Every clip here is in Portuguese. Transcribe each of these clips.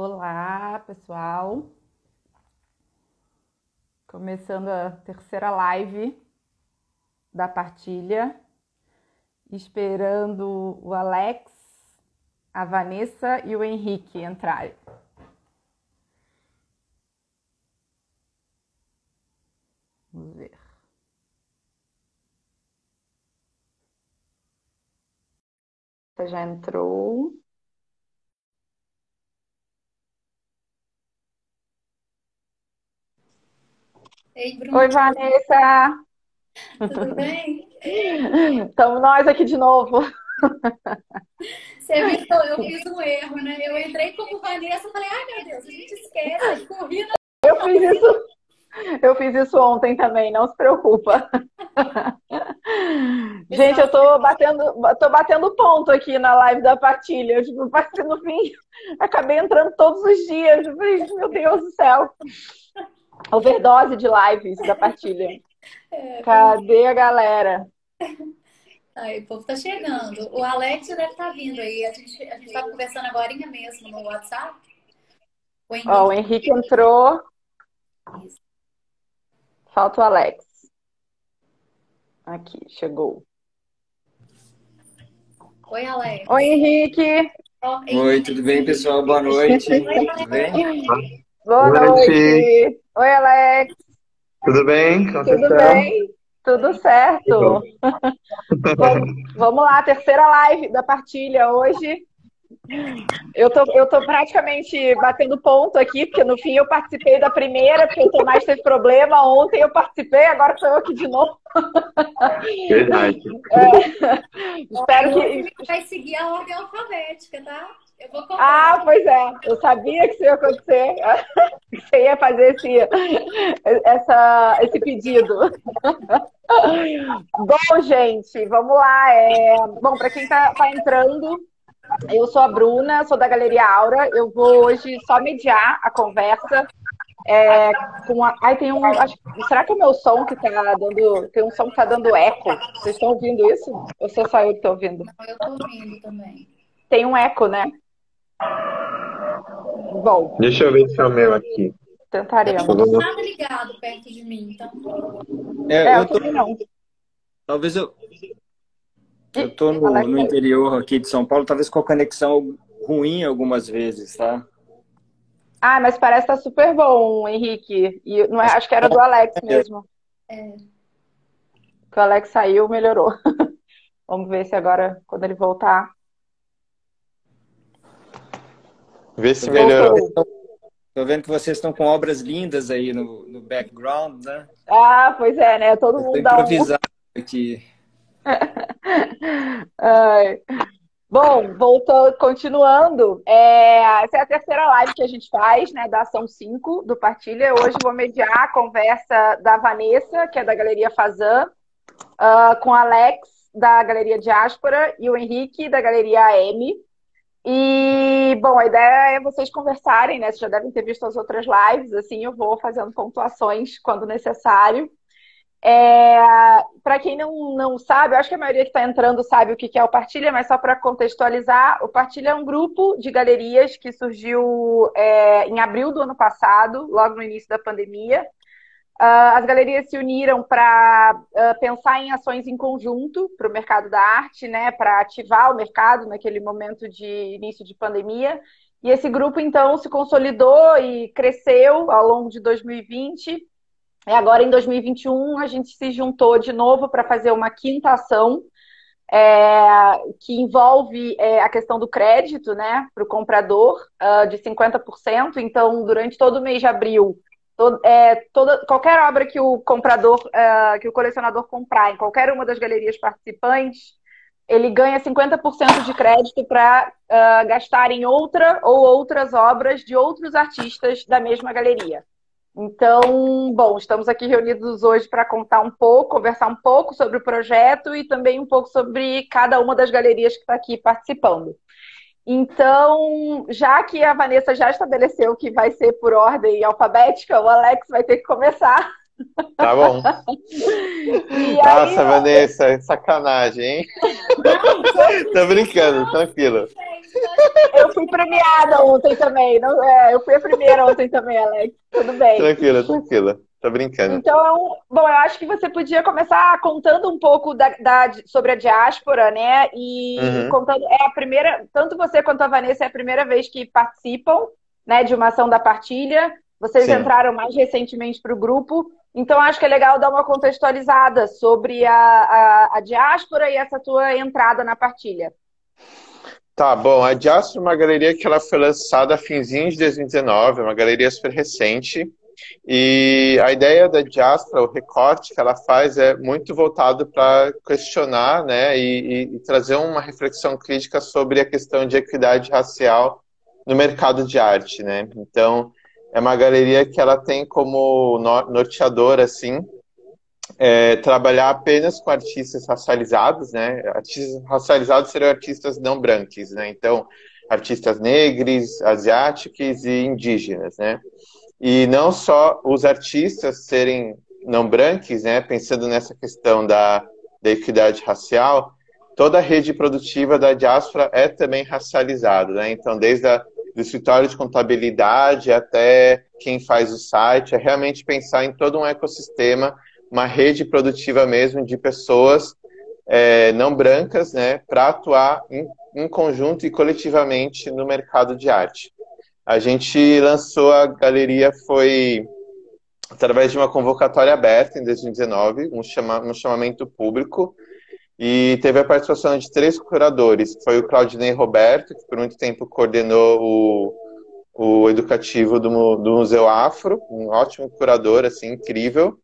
Olá, pessoal. Começando a terceira live da partilha, esperando o Alex, a Vanessa e o Henrique entrarem. Vamos ver. Já entrou? Ei, Bruno. Oi, Vanessa! Tudo bem? Estamos nós aqui de novo. Você viu que eu fiz um erro, né? Eu entrei como Vanessa e falei, ai meu Deus, a gente esquece, corri na... Eu fiz isso, eu fiz isso ontem também, não se preocupa. Gente, eu tô batendo, tô batendo ponto aqui na live da partilha. Tipo, no fim, acabei entrando todos os dias. Meu Deus do céu. Overdose de lives da partilha. É, Cadê a galera? Aí, o povo tá chegando. O Alex deve estar tá vindo aí. A gente, a gente tava conversando agora mesmo no WhatsApp. O Henrique, oh, o Henrique entrou. Isso. Falta o Alex. Aqui, chegou. Oi, Alex. Oi, Henrique. Oi, tudo bem, pessoal? Boa noite. Oi, tudo bem? Boa noite. Oi, Alex. Tudo bem? Como Tudo bem? Tudo certo. Vamos lá, terceira live da partilha hoje. Eu tô, eu tô praticamente batendo ponto aqui, porque no fim eu participei da primeira, porque o Tomás teve problema. Ontem eu participei, agora sou eu aqui de novo. Verdade. É, espero que. Vai seguir a ordem alfabética, tá? Eu vou Ah, pois é. Eu sabia que isso ia acontecer. Que você ia fazer esse, essa, esse pedido. Bom, gente, vamos lá. É... Bom, para quem está tá entrando, eu sou a Bruna, sou da Galeria Aura. Eu vou hoje só mediar a conversa. É, com a... Ai, tem um. Acho... Será que é o meu som que tá dando. Tem um som que tá dando eco? Vocês estão ouvindo isso? Ou sou só eu que tô ouvindo? Eu tô ouvindo também. Tem um eco, né? Bom. Deixa eu ver se é o meu aqui. Tentaremos. Não tô nada ligado perto de mim, então. É, é eu, eu tô... não. Talvez eu. Eu tô no, no, interior aqui de São Paulo, talvez com a conexão ruim algumas vezes, tá? Ah, mas parece estar tá super bom, Henrique. E não é, acho que era do Alex mesmo. É. Que o Alex saiu, melhorou. Vamos ver se agora, quando ele voltar. Vê se melhorou. Estou vendo que vocês estão com obras lindas aí no, no background, né? Ah, pois é, né? Todo mundo dá improvisado um... aqui. Ai. Bom, voltou, continuando, é, essa é a terceira live que a gente faz, né, da Ação 5 do Partilha. Hoje vou mediar a conversa da Vanessa, que é da Galeria Fazan, uh, com Alex, da Galeria Diáspora, e o Henrique, da Galeria M. E, bom, a ideia é vocês conversarem, né? Vocês já devem ter visto as outras lives, assim, eu vou fazendo pontuações quando necessário. É, para quem não, não sabe, eu acho que a maioria que está entrando sabe o que é o Partilha, mas só para contextualizar, o Partilha é um grupo de galerias que surgiu é, em abril do ano passado, logo no início da pandemia. Uh, as galerias se uniram para ah, pensar em ações em conjunto para o mercado da arte, né, para ativar o mercado naquele momento de início de pandemia. E esse grupo, então, se consolidou e cresceu ao longo de 2020. E agora, em 2021, a gente se juntou de novo para fazer uma quinta ação, é, que envolve é, a questão do crédito né, para o comprador, uh, de 50%. Então, durante todo o mês de abril, É, toda, qualquer obra que o comprador, é, que o colecionador comprar em qualquer uma das galerias participantes, ele ganha 50% de crédito para uh, é, gastar em outra ou outras obras de outros artistas da mesma galeria. Então, bom, estamos aqui reunidos hoje para contar um pouco, conversar um pouco sobre o projeto e também um pouco sobre cada uma das galerias que está aqui participando. Então, já que a Vanessa já estabeleceu que vai ser por ordem alfabética, o Alex vai ter que começar. Tá bom. Nossa, aí, Vanessa, sacanagem, hein? Tô brincando, tranquilo. Eu fui premiada ontem também. Não, é, eu fui a primeira ontem também, Alex. Tudo bem. Tranquila, tranquila. Tô brincando. Então, bom, eu acho que você podia começar contando um pouco da, da sobre a diáspora, né? E uhum. contando, é a primeira, tanto você quanto a Vanessa é a primeira vez que participam, né, de uma ação da partilha. Vocês Sim. entraram mais recentemente para o grupo. Então, acho que é legal dar uma contextualizada sobre a, a, a diáspora e essa tua entrada na partilha. Tá, bom, a Diáspora é uma galeria que ela foi lançada a finzinho de 2019, é uma galeria super recente. E a ideia da Diáspora, o recorte que ela faz é muito voltado para questionar né, e, e, trazer uma reflexão crítica sobre a questão de equidade racial no mercado de arte. Né? Então, é uma galeria que ela tem como norteador, assim, é, trabalhar apenas com artistas racializados, né? Artistas racializados seriam artistas não brancos, né? Então, artistas negros, asiáticos e indígenas, né? E não só os artistas serem não brancos, né? Pensando nessa questão da, da equidade racial, toda a rede produtiva da diáspora é também racializada, né? Então, desde a do escritório de contabilidade até quem faz o site, é realmente pensar em todo um ecossistema, uma rede produtiva mesmo de pessoas é, não brancas, né, para atuar em, em conjunto e coletivamente no mercado de arte. A gente lançou a galeria foi através de uma convocatória aberta em 2019, um, chama, um chamamento público, e teve a participação de três curadores. Foi o Claudinei Roberto, que por muito tempo coordenou o, o educativo do, do Museu Afro, um ótimo curador, assim, incrível.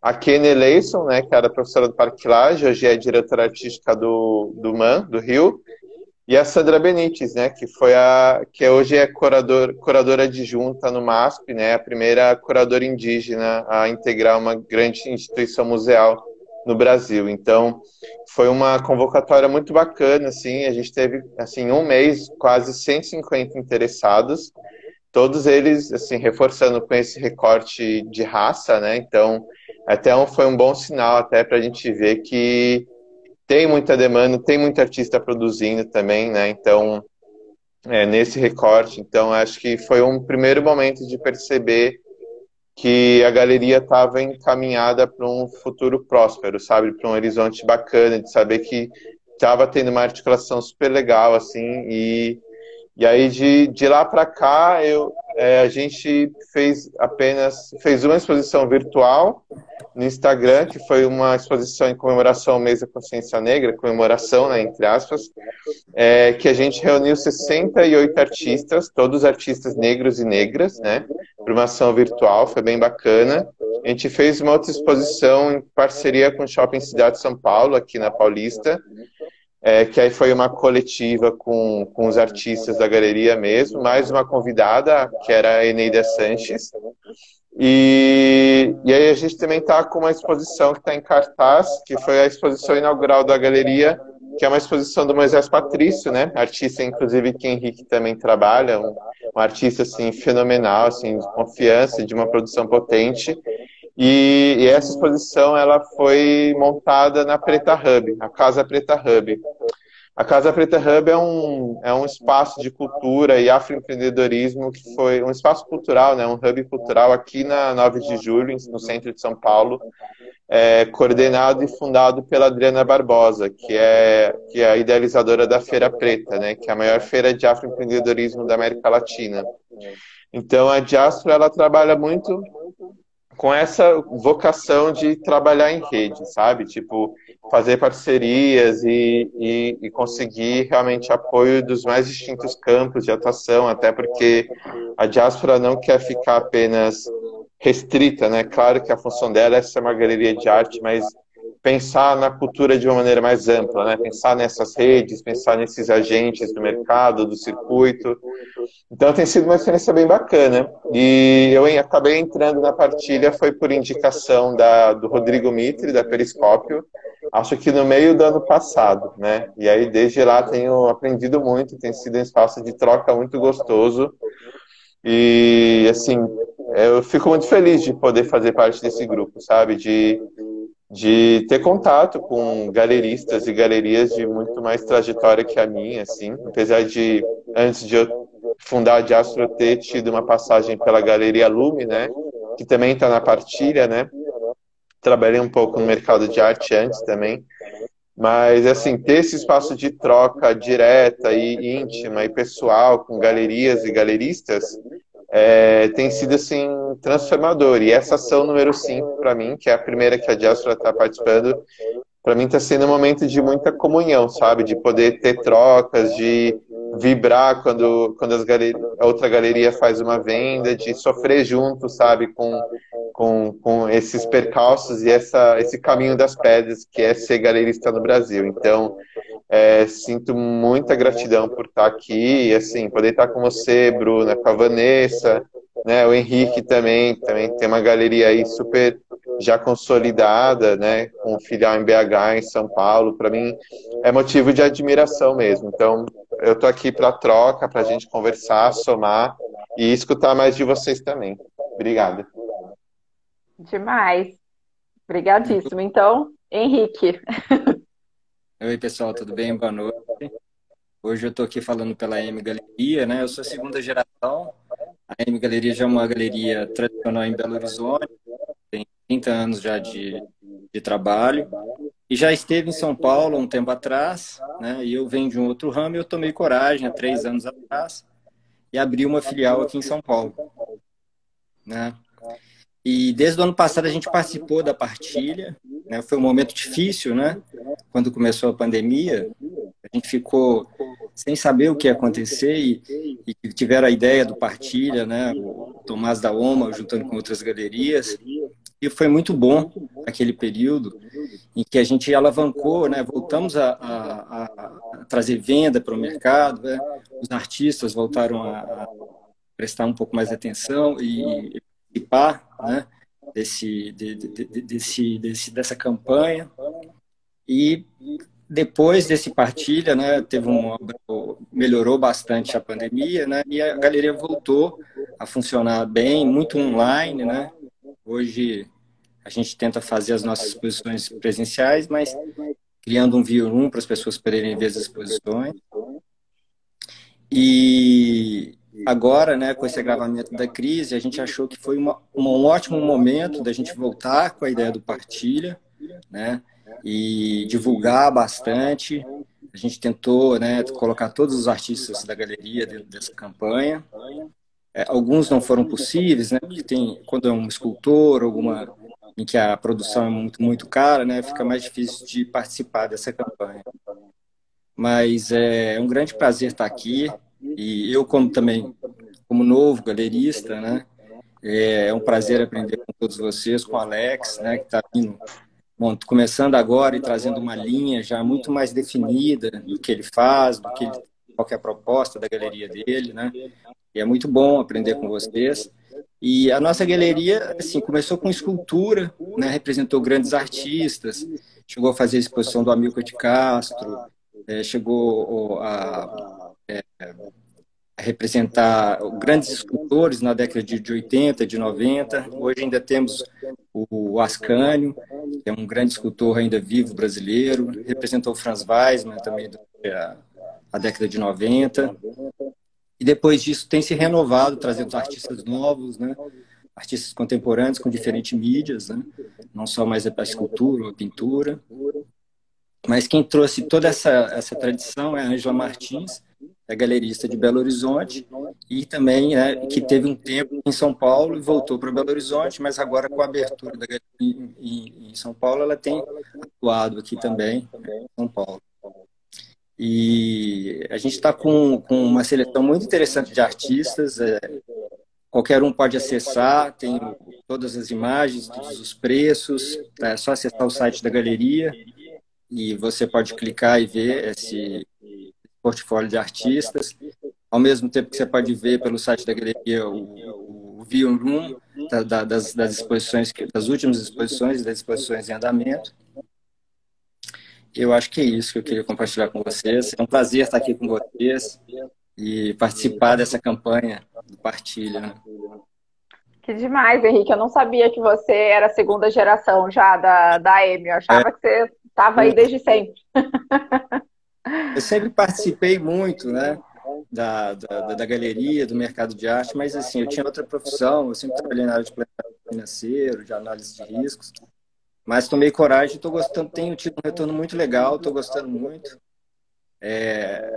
A Kenny Leison, né, que era professora do Parque Lage, hoje é diretora artística do, do MAN, do Rio. E a Sandra Benites, né, que foi a que hoje é curador, curadora adjunta no MASP, né, a primeira curadora indígena a integrar uma grande instituição museal no Brasil. Então, foi uma convocatória muito bacana, assim, a gente teve, assim, um mês, quase 150 interessados, todos eles, assim, reforçando com esse recorte de raça, né, então, até um, foi um bom sinal até para a gente ver que tem muita demanda, tem muito artista produzindo também, né, então, é, nesse recorte, então, acho que foi um primeiro momento de perceber que a galeria estava encaminhada para um futuro próspero, sabe, para um horizonte bacana, de saber que estava tendo uma articulação super legal, assim, e, e aí de, de lá para cá eu, é, a gente fez apenas, fez uma exposição virtual no Instagram, que foi uma exposição em comemoração ao mês da consciência negra, comemoração, né, entre aspas, é, que a gente reuniu 68 artistas, todos artistas negros e negras, né, para uma ação virtual, foi bem bacana. A gente fez uma outra exposição em parceria com o Shopping Cidade de São Paulo, aqui na Paulista, é, que aí foi uma coletiva com, com os artistas da galeria mesmo, mais uma convidada, que era a Eneida Sanches. E, e aí a gente também está com uma exposição que está em cartaz, que foi a exposição inaugural da galeria, que é uma exposição do Moisés Patrício, né? Artista, inclusive, que Henrique também trabalha, um, um artista, assim, fenomenal, assim, de confiança, de uma produção potente. E, e, essa exposição ela foi montada na Preta Hub, a Casa Preta Hub. A Casa Preta Hub é um, é um espaço de cultura e afroempreendedorismo que foi um espaço cultural, né, um hub cultural aqui na 9 de julho, no centro de São Paulo, é, coordenado e fundado pela Adriana Barbosa, que é, que é a idealizadora da Feira Preta, né, que é a maior feira de afroempreendedorismo da América Latina. Então, a Diáspora, ela trabalha muito com essa vocação de trabalhar em rede, sabe? Tipo, fazer parcerias e, e, e, conseguir realmente apoio dos mais distintos campos de atuação, até porque a diáspora não quer ficar apenas restrita, né? Claro que a função dela é ser uma galeria de arte, mas pensar na cultura de uma maneira mais ampla, né? Pensar nessas redes, pensar nesses agentes do mercado, do circuito. Então tem sido uma experiência bem bacana. E eu acabei entrando na partilha foi por indicação da, do Rodrigo Mitre, da Periscópio, acho que no meio do ano passado, né? E aí desde lá tenho aprendido muito, tem sido um espaço de troca muito gostoso. E assim, eu fico muito feliz de poder fazer parte desse grupo, sabe? De de ter contato com galeristas e galerias de muito mais trajetória que a minha, assim, apesar de antes de eu fundar a Diastro ter tido uma passagem pela Galeria Lume, né, que também está na partilha, né, trabalhei um pouco no mercado de arte antes também, mas, assim, ter esse espaço de troca direta e íntima e pessoal com galerias e galeristas é, tem sido, assim, transformador. E essa ação número 5, para mim, que é a primeira que a Diáspora está participando, para mim está sendo um momento de muita comunhão, sabe? De poder ter trocas, de vibrar quando, quando as galer... a outra galeria faz uma venda, de sofrer junto, sabe? Com, com, com esses percalços e essa, esse caminho das pedras que é ser galerista no Brasil. Então, é, sinto muita gratidão por estar aqui assim, poder estar com você, Bruna, com a Vanessa, né? O Henrique também, também tem uma galeria aí super já consolidada, né, com filial em BH, em São Paulo, para mim é motivo de admiração mesmo. Então, eu tô aqui para troca, para a gente conversar, somar e escutar mais de vocês também. Obrigada. Demais. Obrigadíssimo. Então, Henrique. Oi, pessoal, tudo bem? Boa noite. Hoje eu estou aqui falando pela M Galeria, né? Eu sou segunda geração. A M Galeria já é uma galeria tradicional em Belo Horizonte, 30 anos já de, de trabalho. E já esteve em São Paulo um tempo atrás, né? E eu venho de um outro ramo e eu tomei coragem há três anos atrás e abri uma filial aqui em São Paulo, né? E desde o ano passado a gente participou da partilha, né? Foi um momento difícil, né? Quando começou a pandemia, a gente ficou sem saber o que ia acontecer e, e tiveram a ideia do partilha, né? O Tomás da Oma juntando com outras galerias e foi muito bom aquele período em que a gente alavancou, né? voltamos a, a, a trazer venda para o mercado, né? os artistas voltaram a, prestar um pouco mais atenção e participar né? desse, de, de, desse, desse, dessa campanha. E depois desse partilha, né, teve um melhorou bastante a pandemia, né, e a galeria voltou a funcionar bem, muito online, né. Hoje a gente tenta fazer as nossas exposições presenciais, mas criando um view room para as pessoas poderem ver as exposições. E agora, né, com esse agravamento da crise, a gente achou que foi uma, um ótimo momento da gente voltar com a ideia do partilha, né, e divulgar bastante. A gente tentou, né, colocar todos os artistas da galeria dentro dessa campanha. É, alguns não foram possíveis, né, porque tem quando é um escultor, alguma em que a produção é muito, muito cara, né, fica mais difícil de participar dessa campanha. Mas é um grande prazer estar aqui e eu como também como novo galerista, né, é um prazer aprender com todos vocês, com o Alex, né, que está vindo bom, começando agora e trazendo uma linha já muito mais definida do que ele faz, do que ele, qual que é a proposta da galeria dele, né? E é muito bom aprender com vocês. E a nossa galeria, assim, começou com escultura, né? representou grandes artistas, chegou a fazer a exposição do Amilcar de Castro, é, chegou a, é, representar grandes escultores na década de 80, de 90. Hoje ainda temos o Ascânio, que é um grande escultor ainda vivo brasileiro, representou o Franz Weismann também da a década de 90. E depois disso tem se renovado, trazendo artistas novos, né? artistas contemporâneos com diferentes mídias, né? não só mais a escultura ou a pintura. Mas quem trouxe toda essa, essa tradição é a Angela Martins, é galerista de Belo Horizonte e também é, que teve um tempo em São Paulo e voltou para Belo Horizonte, mas agora com a abertura da galeria em, em São Paulo, ela tem atuado aqui também em São Paulo. E a gente está com, com uma seleção muito interessante de artistas. É, qualquer um pode acessar, tem todas as imagens, todos os preços. É só acessar o site da galeria e você pode clicar e ver esse portfólio de artistas. Ao mesmo tempo que você pode ver pelo site da galeria o, o view room da, das, das exposições, das últimas exposições das exposições em andamento. Eu acho que é isso que eu queria compartilhar com vocês. É um prazer estar aqui com vocês e participar dessa campanha do Partilha. Né? Que demais, Henrique. Eu não sabia que você era segunda geração já da, da EMI. Eu achava é. que você estava aí desde sempre. Eu sempre participei muito, né? Da, da, da, galeria, do mercado de arte, mas assim, eu tinha outra profissão, eu sempre trabalhei na área de planejamento financeiro, de análise de riscos, mas tomei coragem, estou gostando, tenho tido um retorno muito legal, estou gostando muito. É,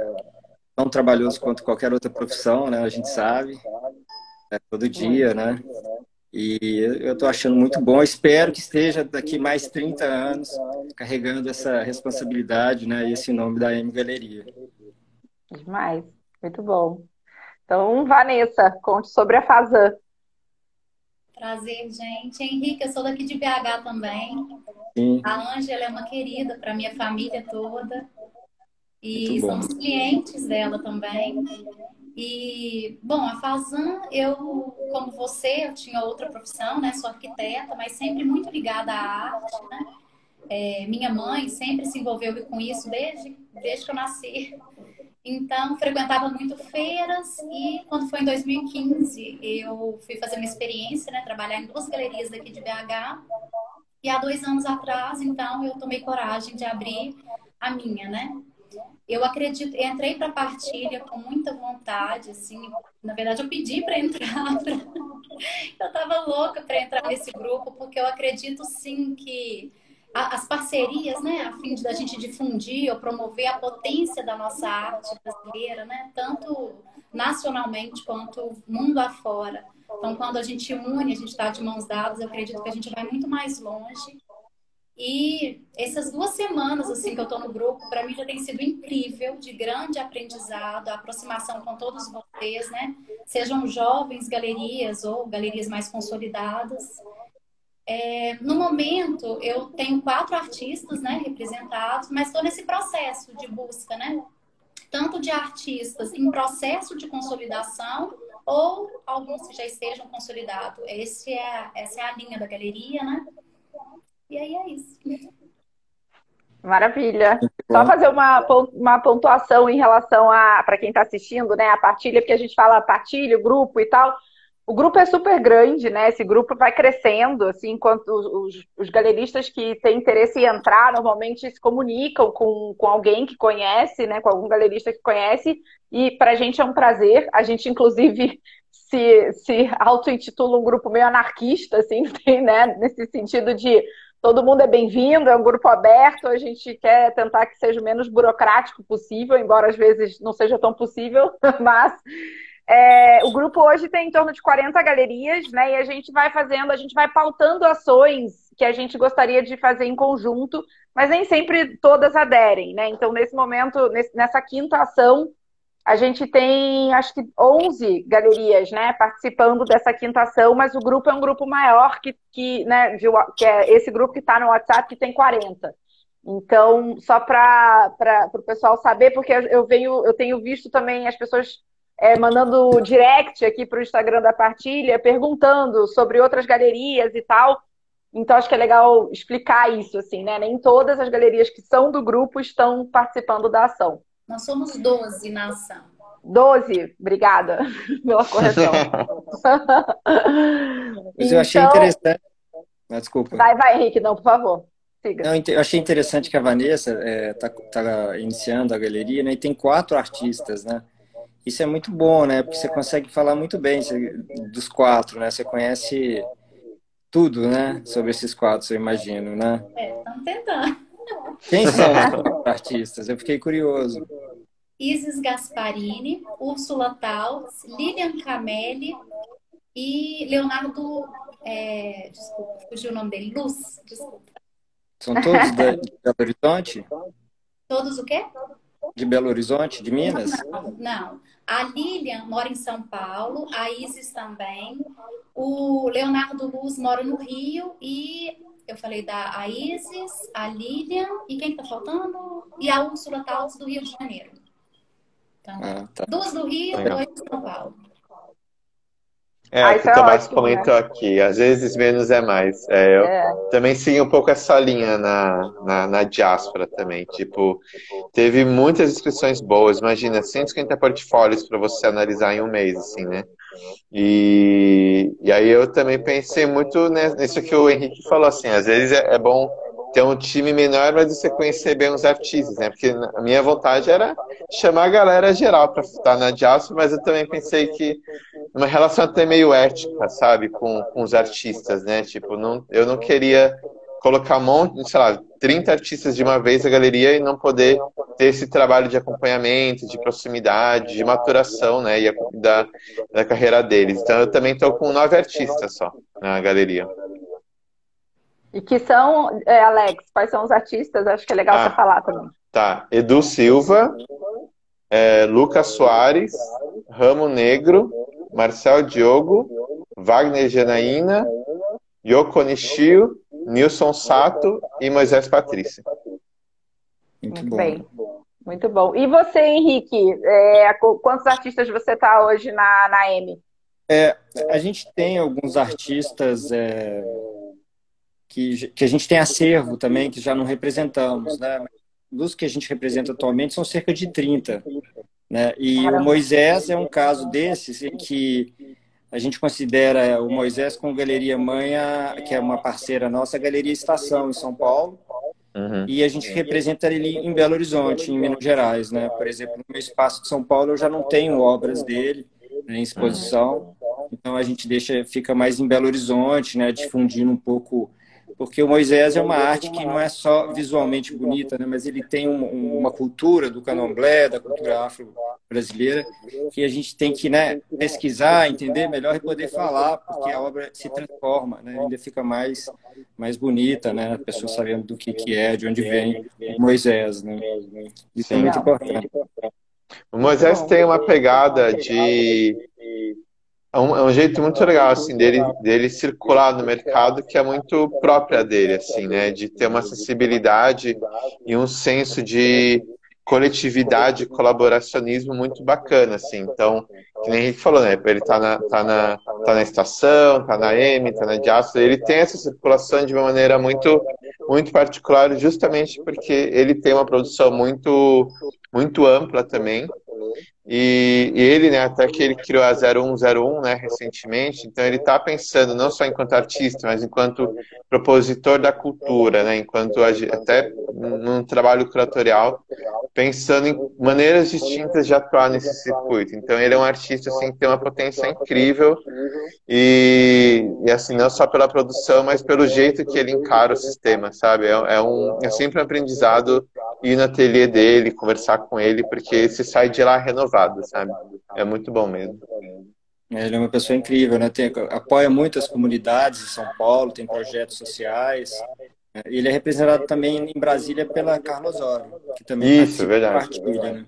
tão trabalhoso quanto qualquer outra profissão, né? A gente sabe, é, todo dia, né? E eu estou achando muito bom. Espero que esteja daqui mais 30 anos carregando essa responsabilidade, né? E esse nome da M Galeria. Demais, muito bom. Então, Vanessa, conte sobre a Fazan. Prazer, gente. Henrique, eu sou daqui de BH também. Sim. A Ângela é uma querida para minha família toda. E somos clientes dela também. E, bom, a Fazan, eu, como você, eu tinha outra profissão, né? Sou arquiteta, mas sempre muito ligada à arte, né? É, minha mãe sempre se envolveu com isso desde, desde que eu nasci. Então, frequentava muito feiras e quando foi em 2015, eu fui fazer uma experiência, né? Trabalhar em duas galerias daqui de BH. E há dois anos atrás, então, eu tomei coragem de abrir a minha, né? Eu acredito, entrei para a partilha com muita vontade, assim, na verdade eu pedi para entrar, pra... eu estava louca para entrar nesse grupo, porque eu acredito sim que as parcerias, né, a fim de da gente difundir ou promover a potência da nossa arte brasileira, né, tanto nacionalmente quanto mundo afora. Então, quando a gente une, a gente está de mãos dadas, eu acredito que a gente vai muito mais longe e essas duas semanas assim que eu estou no grupo, para mim já tem sido incrível, de grande aprendizado, aproximação com todos vocês, né? Sejam jovens galerias ou galerias mais consolidadas. É, no momento, eu tenho quatro artistas né, representados, mas estou nesse processo de busca, né? Tanto de artistas em processo de consolidação ou alguns que já estejam consolidados. Esse é, essa é a linha da galeria, né? E aí é isso. Maravilha. Só fazer uma, uma pontuação em relação a, para quem está assistindo, né, a partilha, porque a gente fala partilha, grupo e tal. O grupo é super grande, né? Esse grupo vai crescendo, assim, enquanto os, os galeristas que têm interesse em entrar normalmente se comunicam com, com alguém que conhece, né? Com algum galerista que conhece. E para a gente é um prazer. A gente, inclusive, se, se auto-intitula um grupo meio anarquista, assim, tem, né? Nesse sentido de todo mundo é bem-vindo, é um grupo aberto, a gente quer tentar que seja o menos burocrático possível, embora às vezes não seja tão possível, mas é, o grupo hoje tem em torno de 40 galerias, né? E a gente vai fazendo, a gente vai pautando ações que a gente gostaria de fazer em conjunto, mas nem sempre todas aderem, né? Então, nesse momento, nessa quinta ação, a gente tem, acho que 11 galerias, né, participando dessa quinta ação, mas o grupo é um grupo maior que, que, né, de, que é esse grupo que está no WhatsApp que tem 40. Então, só para o pessoal saber, porque eu venho, eu tenho visto também as pessoas é, mandando direct aqui para o Instagram da partilha, perguntando sobre outras galerias e tal. Então, acho que é legal explicar isso, assim, né? Nem todas as galerias que são do grupo estão participando da ação. Nós somos 12 na ação. 12, obrigada pela correção. Mas eu achei então... interessante. Mas, desculpa. Vai, vai, Henrique, não, por favor. Não, eu achei interessante que a Vanessa está é, tá, tá iniciando a galeria, né? E tem quatro artistas, né? Isso é muito bom, né? Porque você consegue falar muito bem dos quatro, né? Você conhece tudo, né? Sobre esses quatro, eu imagino, né? É, estamos tentando. Quem são os artistas? Eu fiquei curioso. Isis Gasparini, Úrsula Taus, Lilian Camelli e Leonardo. É, desculpa, fugiu o nome dele. Luz, desculpa. São todos de Belo Horizonte? Todos o quê? De Belo Horizonte, de Minas? Não, não. A Lilian mora em São Paulo, a Isis também. O Leonardo Luz mora no Rio e eu falei da a Isis, a Lilian e quem está faltando? E a Úrsula Taus do Rio de Janeiro. Então, ah, tá. duas do Rio, Legal. dois de São Paulo. É, ah, o que o Tomás comentou né? aqui, às vezes menos é mais. É, eu é. também sigo um pouco essa linha na, na, na, diáspora também. Tipo, teve muitas inscrições boas, imagina, 150 portfólios para você analisar em um mês, assim, né? E, e aí eu também pensei muito nisso que o Henrique falou, assim, às vezes é, é bom ter um time menor, mas você conhecer bem os artistas, né? Porque a minha vontade era chamar a galera geral para estar na diáspora, mas eu também pensei que uma relação até meio ética, sabe, com, com os artistas, né? Tipo, não, eu não queria colocar um monte, sei lá, 30 artistas de uma vez na galeria e não poder ter esse trabalho de acompanhamento, de proximidade, de maturação, né, e a, da, da carreira deles. Então eu também estou com nove artistas só na galeria. E que são, é, Alex, quais são os artistas? Acho que é legal ah, você falar também. Tá. Edu Silva, é, Lucas Soares, Ramo Negro, Marcel Diogo, Wagner Janaína, Yoko Nishio, Nilson Sato e Moisés Patrícia. Muito, Muito bem. Muito bom. E você, Henrique, é, quantos artistas você está hoje na, na M? É, a gente tem alguns artistas é, que, que a gente tem acervo também, que já não representamos, né? Dos que a gente representa atualmente são cerca de 30. Né? E Caramba. o Moisés é um caso desses em que a gente considera o Moisés com Galeria Manha, que é uma parceira nossa, a Galeria Estação, em São Paulo. Uhum. E a gente representa ele em Belo Horizonte, em Minas Gerais. Né? Por exemplo, no meu espaço de São Paulo, eu já não tenho obras dele né, em exposição. Então a gente deixa, fica mais em Belo Horizonte, né, difundindo um pouco porque o Moisés é uma arte que não é só visualmente bonita, né, mas ele tem um, uma cultura do candomblé, da cultura afro-brasileira, que a gente tem que né, pesquisar, entender melhor e poder falar, porque a obra se transforma, né, ainda fica mais, mais bonita, né, a pessoa sabendo do que, que é, de onde vem o Moisés. Né. Isso é muito importante. O Moisés tem uma pegada de é um, é um, jeito muito legal, assim, dele, dele circular no mercado que é muito própria dele, assim, né? De ter uma acessibilidade e um senso de coletividade colaboracionismo muito bacana, assim. Então, que nem gente falou, né? Ele tá na, tá na, tá na estação, tá na M, tá na Diáspora, ele tem essa circulação de uma maneira muito, muito particular, justamente porque ele tem uma produção muito, muito ampla também, e, e, ele, né, até que ele criou a 0101, né, recentemente, então ele está pensando não só enquanto artista, mas enquanto propositor da cultura, né, enquanto até num trabalho curatorial, pensando em maneiras distintas de atuar nesse circuito. Então ele é um artista assim que tem uma potência incrível e, e assim não só pela produção, mas pelo jeito que ele encara o sistema, sabe? É, é um é sempre um aprendizado ir no ateliê dele, conversar com ele, porque se sai de lá renovado, sabe? É muito bom mesmo. É, ele é uma pessoa incrível, né? Tem, apoia muitas comunidades em São Paulo, tem projetos sociais. Né? Ele é representado também em Brasília pela Carlos Oro, que também Isso, verdade. partilha, né?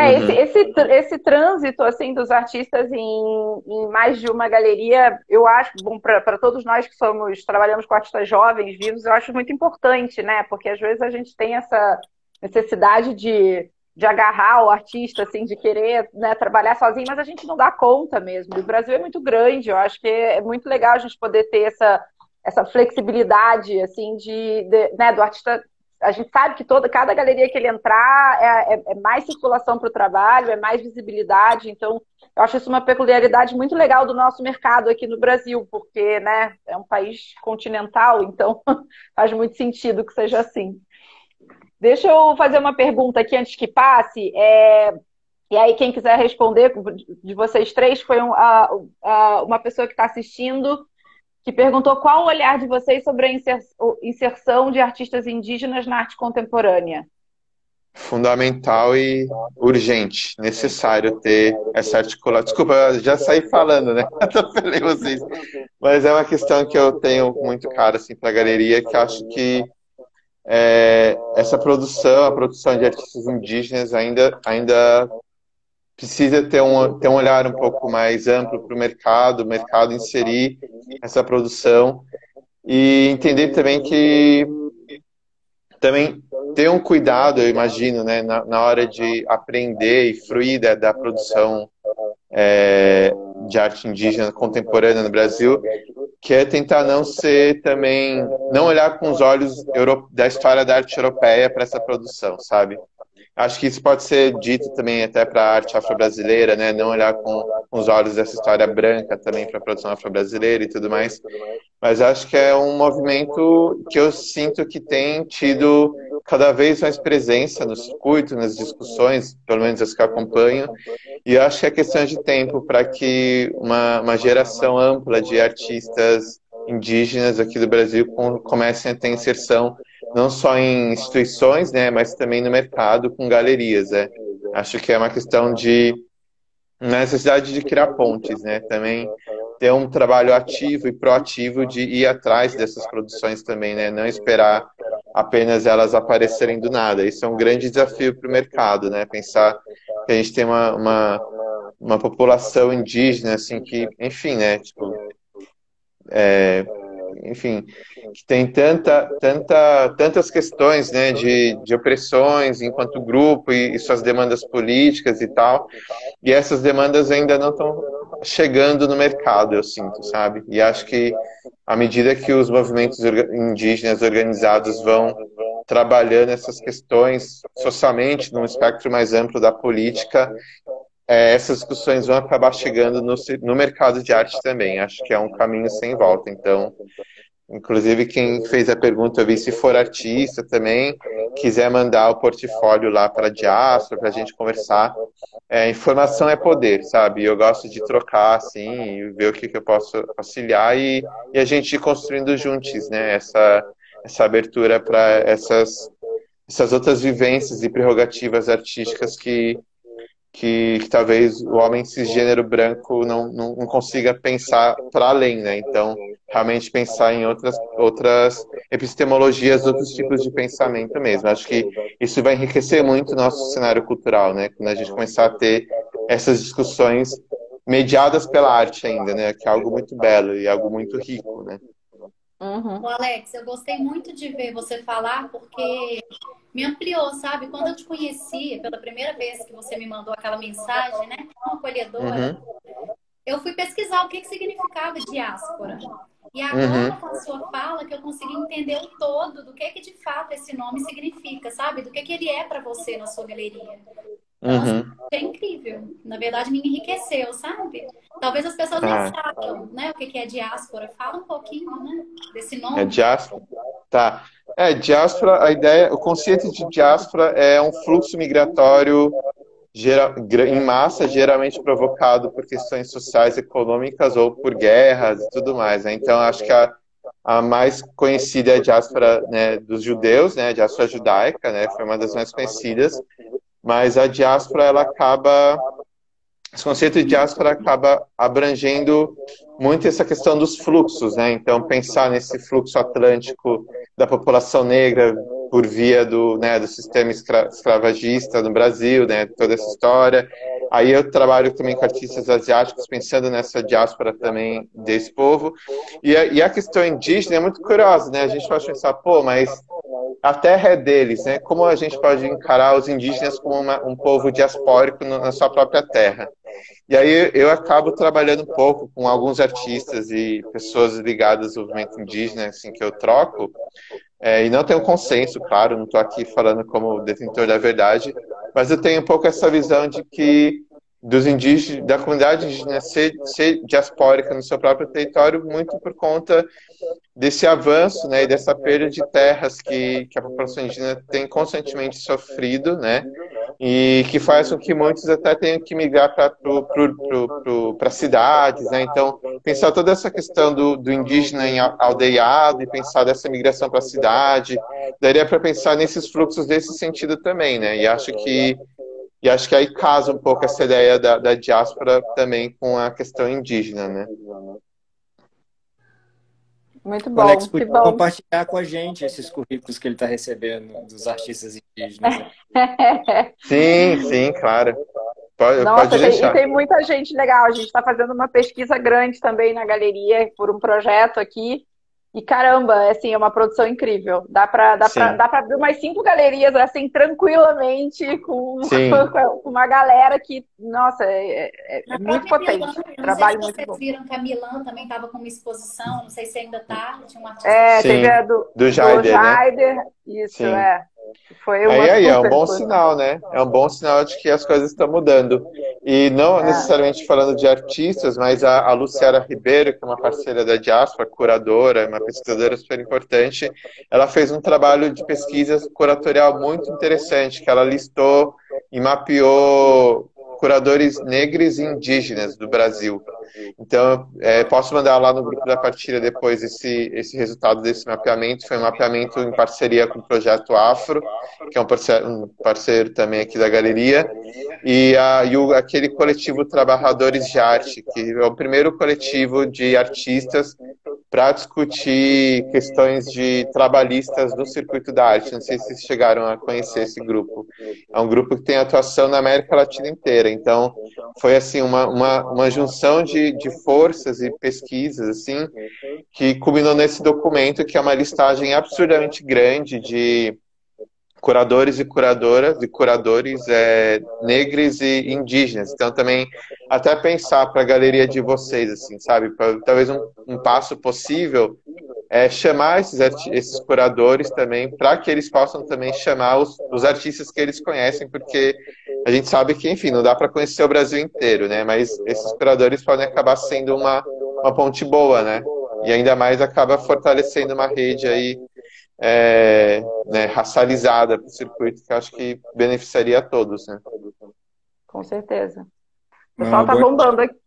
É, uhum. esse, esse, esse trânsito assim dos artistas em, em mais de uma galeria, eu acho, bom, para todos nós que somos, trabalhamos com artistas jovens, vivos, eu acho muito importante, né? Porque às vezes a gente tem essa necessidade de, de agarrar o artista, assim, de querer né, trabalhar sozinho, mas a gente não dá conta mesmo. O Brasil é muito grande, eu acho que é muito legal a gente poder ter essa, essa flexibilidade, assim, de, de né, do artista a gente sabe que toda, cada galeria que ele entrar é, é, é mais circulação para o trabalho, é mais visibilidade. Então, eu acho isso uma peculiaridade muito legal do nosso mercado aqui no Brasil, porque né, é um país continental, então faz muito sentido que seja assim. Deixa eu fazer uma pergunta aqui antes que passe. É, e aí, quem quiser responder de vocês três, foi um, uma pessoa que está assistindo que perguntou qual o olhar de vocês sobre a inserção de artistas indígenas na arte contemporânea. Fundamental e urgente, necessário ter essa articulação. Desculpa, já saí falando, né? Vocês. Mas é uma questão que eu tenho muito cara assim, para a galeria, que acho que é, essa produção, a produção de artistas indígenas ainda, ainda precisa ter um, ter um olhar um pouco mais amplo para o mercado, o mercado inserir essa produção e entender também que também ter um cuidado, eu imagino, né, na, na hora de aprender e fruir da, da produção é, de arte indígena contemporânea no Brasil, que é tentar não ser também, não olhar com os olhos da história da arte europeia para essa produção, sabe? Acho que isso pode ser dito também até para a arte afro-brasileira, né? Não olhar com, os olhos dessa história branca também para a produção afro-brasileira e tudo mais. Mas acho que é um movimento que eu sinto que tem tido cada vez mais presença no circuito, nas discussões, pelo menos as que acompanho. E acho que é questão de tempo para que uma, uma geração ampla de artistas indígenas aqui do Brasil comecem a ter inserção não só em instituições, né, mas também no mercado com galerias. Né? Acho que é uma questão de necessidade de criar pontes, né? Também ter um trabalho ativo e proativo de ir atrás dessas produções também, né? Não esperar apenas elas aparecerem do nada. Isso é um grande desafio para o mercado, né? Pensar que a gente tem uma, uma, uma população indígena, assim, que, enfim, né? Tipo, é, enfim, que tem tanta, tanta, tantas questões né, de, de opressões enquanto grupo e, e suas demandas políticas e tal, e essas demandas ainda não estão chegando no mercado, eu sinto, sabe? E acho que à medida que os movimentos indígenas organizados vão trabalhando essas questões socialmente, num espectro mais amplo da política, é, essas discussões vão acabar chegando no, no mercado de arte também. Acho que é um caminho sem volta. Então, inclusive, quem fez a pergunta, eu vi se for artista também, quiser mandar o portfólio lá para a Diáspora, para a gente conversar. É, informação é poder, sabe? Eu gosto de trocar, assim, ver o que, que eu posso auxiliar e, e a gente ir construindo juntos, né? Essa, essa abertura para essas, essas outras vivências e prerrogativas artísticas que que, que, talvez o homem cisgênero branco não, não, não consiga pensar para além, né? Então, realmente pensar em outras, outras epistemologias, outros tipos de pensamento mesmo. Acho que isso vai enriquecer muito o nosso cenário cultural, né? Quando a gente começar a ter essas discussões mediadas pela arte ainda, né? Que é algo muito belo e algo muito rico, né? Uhum. Alex, eu gostei muito de ver você falar, porque me ampliou, sabe? Quando eu te conheci, pela primeira vez que você me mandou aquela mensagem, né? Uma acolhedora, uhum. eu fui pesquisar o que, que significava diáspora. E agora, uhum. com a sua fala, que eu consegui entender o todo do que, que de fato esse nome significa, sabe? Do que, que ele é para você na sua galeria. Uhum. é incrível. Na verdade, me enriqueceu, sabe? Talvez as pessoas ah. não saibam, né? O que é diáspora. Fala um pouquinho, né? Desse nome. É diáspora. Tá. É, diáspora, a ideia, o conceito de diáspora é um fluxo migratório geral, em massa, geralmente provocado por questões sociais, econômicas ou por guerras e tudo mais. Né? Então, acho que a, a mais conhecida é a diáspora né, dos judeus, né, a diáspora judaica, né, foi uma das mais conhecidas, mas a diáspora ela acaba esse conceito de diáspora acaba abrangendo muito essa questão dos fluxos, né? Então, pensar nesse fluxo atlântico da população negra por via do, né, do sistema escravagista no Brasil, né? Toda essa história. Aí eu trabalho também com artistas asiáticos, pensando nessa diáspora também desse povo. E a, e a questão indígena é muito curiosa, né? A gente pode pensar, pô, mas a terra é deles, né? Como a gente pode encarar os indígenas como uma, um povo diaspórico na sua própria terra? E aí eu acabo trabalhando um pouco com alguns artistas e pessoas ligadas ao movimento indígena, assim, que eu troco, é, e não tenho consenso, claro, não estou aqui falando como detentor da verdade, mas eu tenho um pouco essa visão de que dos indígenas, da comunidade indígena ser, ser diaspórica no seu próprio território, muito por conta desse avanço né, e dessa perda de terras que, que a população indígena tem constantemente sofrido, né, e que faz com que muitos até tenham que migrar para cidades. Né, então, pensar toda essa questão do, do indígena em aldeado e pensar dessa migração para a cidade, daria para pensar nesses fluxos desse sentido também, né, e acho que e acho que aí casa um pouco essa ideia da, da diáspora também com a questão indígena, né? Muito bom. O Alex podia bom. compartilhar com a gente esses currículos que ele está recebendo dos artistas indígenas. sim, sim, claro. Pode, Nossa, pode tem, e tem muita gente legal. A gente está fazendo uma pesquisa grande também na galeria por um projeto aqui. E caramba, assim, é uma produção incrível. Dá para dá pra, dá pra abrir umas cinco galerias assim tranquilamente com, com uma galera que, nossa, é, é, é muito potente. Milan, Trabalho muito vocês bom. viram que a Milan também estava com uma exposição, não sei se ainda está. Tinha um artista. É, Sim, teve a do, do Jaider, né? Isso, Sim. é. Foi uma aí, aí é um bom coisa. sinal, né? É um bom sinal de que as coisas estão mudando. E não é. necessariamente falando de artistas, mas a, a Luciara Ribeiro, que é uma parceira da Diaspora, curadora, uma pesquisadora super importante, ela fez um trabalho de pesquisa curatorial muito interessante, que ela listou e mapeou curadores negros e indígenas do Brasil. Então, é, posso mandar lá no grupo da partilha depois esse, esse resultado desse mapeamento. Foi um mapeamento em parceria com o Projeto Afro, que é um parceiro, um parceiro também aqui da galeria, e, a, e o, aquele coletivo Trabalhadores de Arte, que é o primeiro coletivo de artistas para discutir questões de trabalhistas do circuito da arte. Não sei se vocês chegaram a conhecer esse grupo. É um grupo que tem atuação na América Latina inteira. Então, foi assim uma, uma, uma junção de, de forças e pesquisas assim que culminou nesse documento que é uma listagem absurdamente grande de curadores e curadoras e curadores é, negros e indígenas. Então também até pensar para a galeria de vocês assim, sabe, pra, talvez um, um, passo possível é chamar esses, esses curadores também para que eles possam também chamar os, os artistas que eles conhecem, porque a gente sabe que, enfim, não dá para conhecer o Brasil inteiro, né? Mas esses curadores podem acabar sendo uma, uma ponte boa, né? E ainda mais acaba fortalecendo uma rede aí é, né, racializada para o circuito, que eu acho que beneficiaria a todos. Né? Com certeza. O pessoal está bombando aqui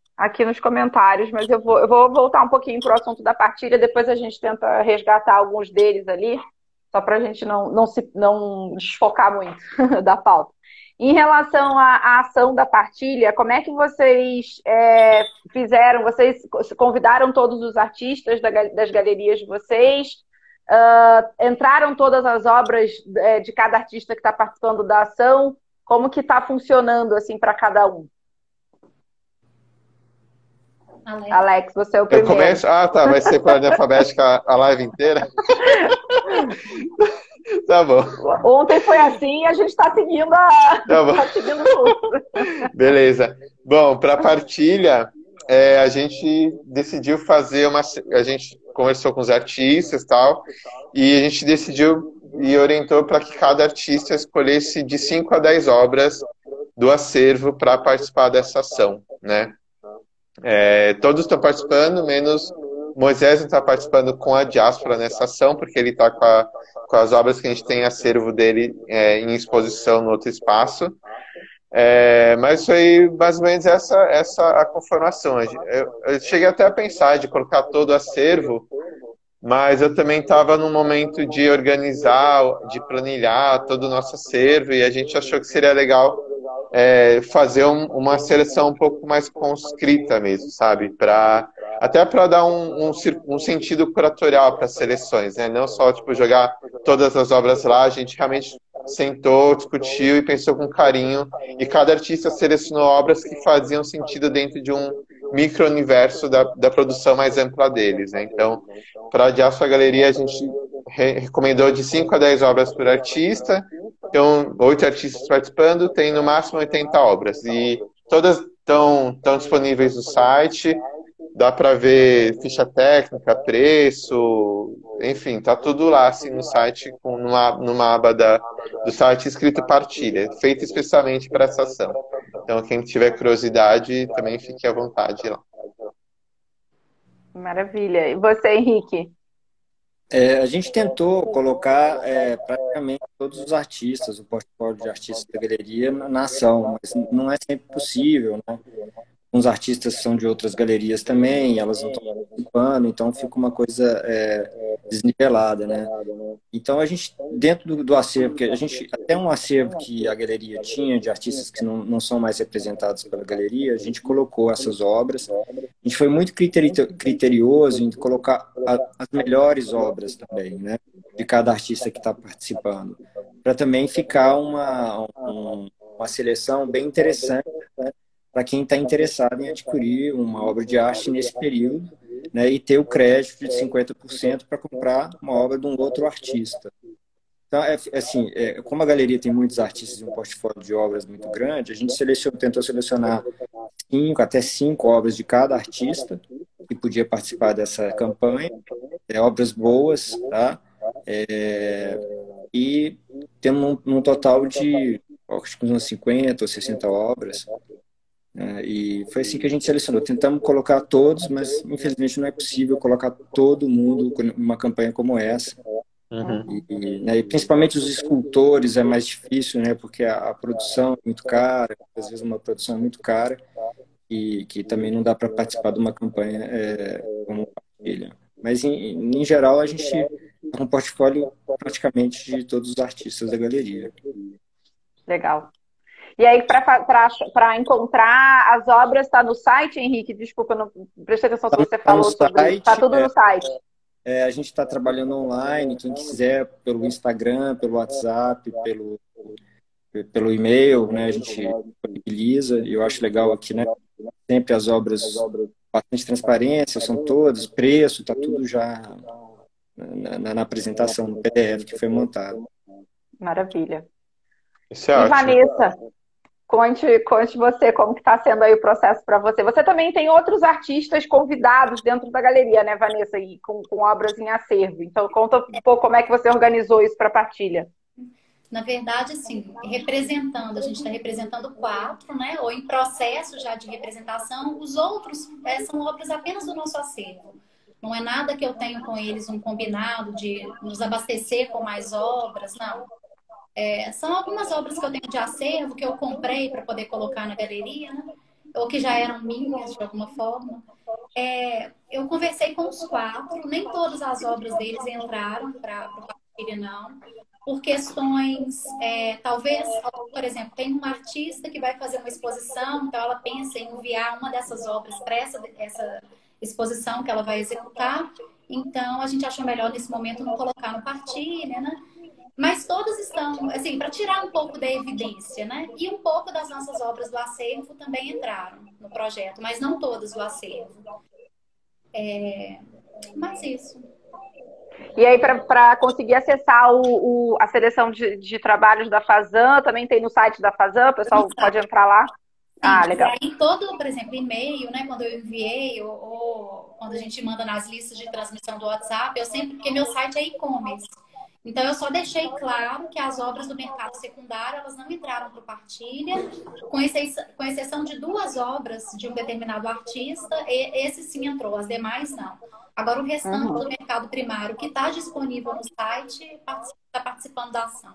nos comentários, mas eu vou, eu vou voltar um pouquinho para o assunto da partilha, depois a gente tenta resgatar alguns deles ali, só para a gente não, não, se, não desfocar muito da pauta. Em relação à, à, ação da partilha, como é que vocês é, fizeram? Vocês convidaram todos os artistas da, das galerias de vocês? Uh, entraram todas as obras é, de cada artista que está participando da ação? Como que está funcionando assim para cada um? Alex. Alex, você é o primeiro. Eu começo? Ah, tá. Vai ser por ordem alfabética a live inteira? tá bom. Ontem foi assim e a gente está seguindo a. Tá bom. Tá seguindo tudo. Beleza. Bom, para partilha, é, a gente decidiu fazer uma. A gente conversou com os artistas e tal, e a gente decidiu e orientou para que cada artista escolhesse de 5 a 10 obras do acervo para participar dessa ação, né? É, todos estão participando, menos Moisés não está participando com a diáspora nessa ação, porque ele está com, com, as obras que a gente tem acervo dele é, em exposição no outro espaço. É, mas foi mais ou menos essa, essa a conformação. Eu, eu cheguei até a pensar de colocar todo o acervo, mas eu também estava no momento de organizar, de planilhar todo o nosso acervo, e a gente achou que seria legal é, fazer um, uma seleção um pouco mais conscrita mesmo, sabe? Pra, até para dar um, um, um, sentido curatorial para as seleções, né? Não só tipo, jogar todas as obras lá, a gente realmente sentou, discutiu e pensou com carinho, e cada artista selecionou obras que faziam sentido dentro de um micro-universo da, da produção mais ampla deles. Né? Então, para a Diáspora Galeria, a gente re recomendou de 5 a 10 obras por artista, então, oito artistas participando, tem no máximo 80 obras, e todas estão disponíveis no site, dá para ver ficha técnica, preço, enfim, tá tudo lá assim no site, com, numa, numa aba da, do site escrito partilha, feita especialmente para essa ação. Então, quem tiver curiosidade, também fique à vontade lá. Maravilha. E você, Henrique? É, a gente tentou colocar é, praticamente todos os artistas, o portfólio de artistas da galeria na ação, mas não é sempre possível, né? Uns artistas são de outras galerias também, elas não estão participando, então fica uma coisa é, desnivelada, né? Então a gente, dentro do, do, acervo, que a gente, até um acervo que a galeria tinha de artistas que não, não são mais representados pela galeria, a gente colocou essas obras. A gente foi muito criterioso em colocar a, as melhores obras também, né? De cada artista que está participando, para também ficar uma, um, uma seleção bem interessante, né? Para quem está interessado em adquirir uma obra de arte nesse período né, e ter o crédito de 50% para comprar uma obra de um outro artista. Então, é, assim, é, como a galeria tem muitos artistas e um portfólio de obras muito grande, a gente selecionou, tentou selecionar cinco, até cinco obras de cada artista que podia participar dessa campanha, é, obras boas, tá? É, e temos um, um total de acho que uns 50 ou 60 obras. Né? E foi assim que a gente selecionou. Tentamos colocar todos, mas infelizmente não é possível colocar todo mundo numa campanha como essa. Uhum. E, né, e, principalmente os escultores é mais difícil, né? Porque a, a, produção é muito cara, às vezes uma produção é muito cara e que também não dá para participar de uma campanha é, como ele. Mas em, em geral a gente tem um portfólio praticamente de todos os artistas da galeria. Legal. E aí, para encontrar as obras, está no site, Henrique? Desculpa, não prestei atenção se tá você tá falou sobre Está tudo no é, site. É, a gente está trabalhando online, quem quiser, pelo Instagram, pelo WhatsApp, pelo, pelo e-mail, né? A gente disponibiliza, e eu acho legal aqui, né? Sempre as obras, bastante transparência, são todas, preço, está tudo já na, na, na apresentação, no PDF que foi montado. Maravilha. Isso é e ótimo. Vanessa, conte, conte você como que está sendo aí o processo para você. Você também tem outros artistas convidados dentro da galeria, né, Vanessa, e com, com obras em acervo. Então conta um pouco como é que você organizou isso para partilha. Na verdade, assim, representando, a gente está representando quatro, né? Ou em processo já de representação. Os outros é, são obras apenas do nosso acervo. Não é nada que eu tenho com eles um combinado de nos abastecer com mais obras, não. É, são algumas obras que eu tenho de acervo que eu comprei para poder colocar na galeria, né? ou que já eram minhas de alguma forma. É, eu conversei com os quatro, nem todas as obras deles entraram para o partilha, não, por questões, é, talvez, por exemplo, tem uma artista que vai fazer uma exposição, então ela pensa em enviar uma dessas obras para essa, essa exposição que ela vai executar, então a gente achou melhor nesse momento não colocar no partilha, né? Mas todas estão, assim, para tirar um pouco da evidência, né? E um pouco das nossas obras do acervo também entraram no projeto, mas não todas do acervo. É... Mas isso. E aí, para conseguir acessar o, o, a seleção de, de, trabalhos da Fazan, também tem no site da Fazan, o pessoal pode entrar lá. Sim, ah, legal. aí todo, por exemplo, e-mail, né? Quando eu enviei, ou, ou, quando a gente manda nas listas de transmissão do WhatsApp, eu sempre, porque meu site é e-commerce. Então, eu só deixei claro que as obras do mercado secundário elas não entraram para o partilha, com exceção, com exceção de duas obras de um determinado artista, e, esse sim entrou, as demais não. Agora, o restante uhum. do mercado primário que está disponível no site está participando da ação.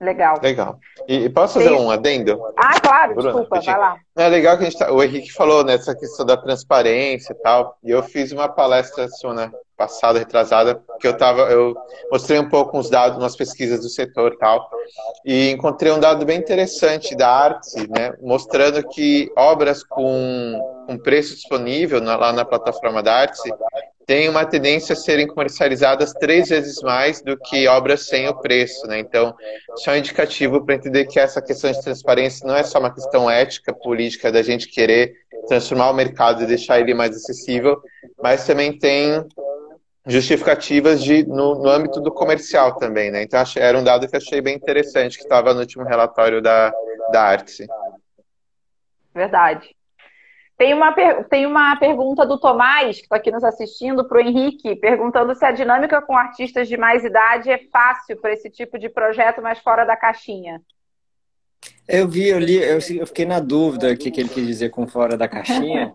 Legal. Legal. E, posso fazer um adendo? Ah, claro, Bruno, desculpa, vai lá. É legal que a gente tá, o Henrique falou nessa questão da transparência e tal, e eu fiz uma palestra semana passada, retrasada, que eu tava, eu mostrei um pouco uns dados, umas pesquisas do setor e tal, e encontrei um dado bem interessante da arte, né, mostrando que obras com, com preço disponível na, lá na plataforma da arte tem uma tendência a serem comercializadas três vezes mais do que obras sem o preço, né? Então, isso é um indicativo para entender que essa questão de transparência não é só uma questão ética, política, da gente querer transformar o mercado e deixar ele mais acessível, mas também tem justificativas de, no, no âmbito do comercial também, né? Então, era um dado que achei bem interessante, que estava no último relatório da, da Artse. Verdade. Tem uma, tem uma pergunta do Tomás, que está aqui nos assistindo, para o Henrique, perguntando se a dinâmica com artistas de mais idade é fácil para esse tipo de projeto, mas fora da caixinha. Eu vi, eu li, eu, eu fiquei na dúvida o que, que ele quis dizer com fora da caixinha.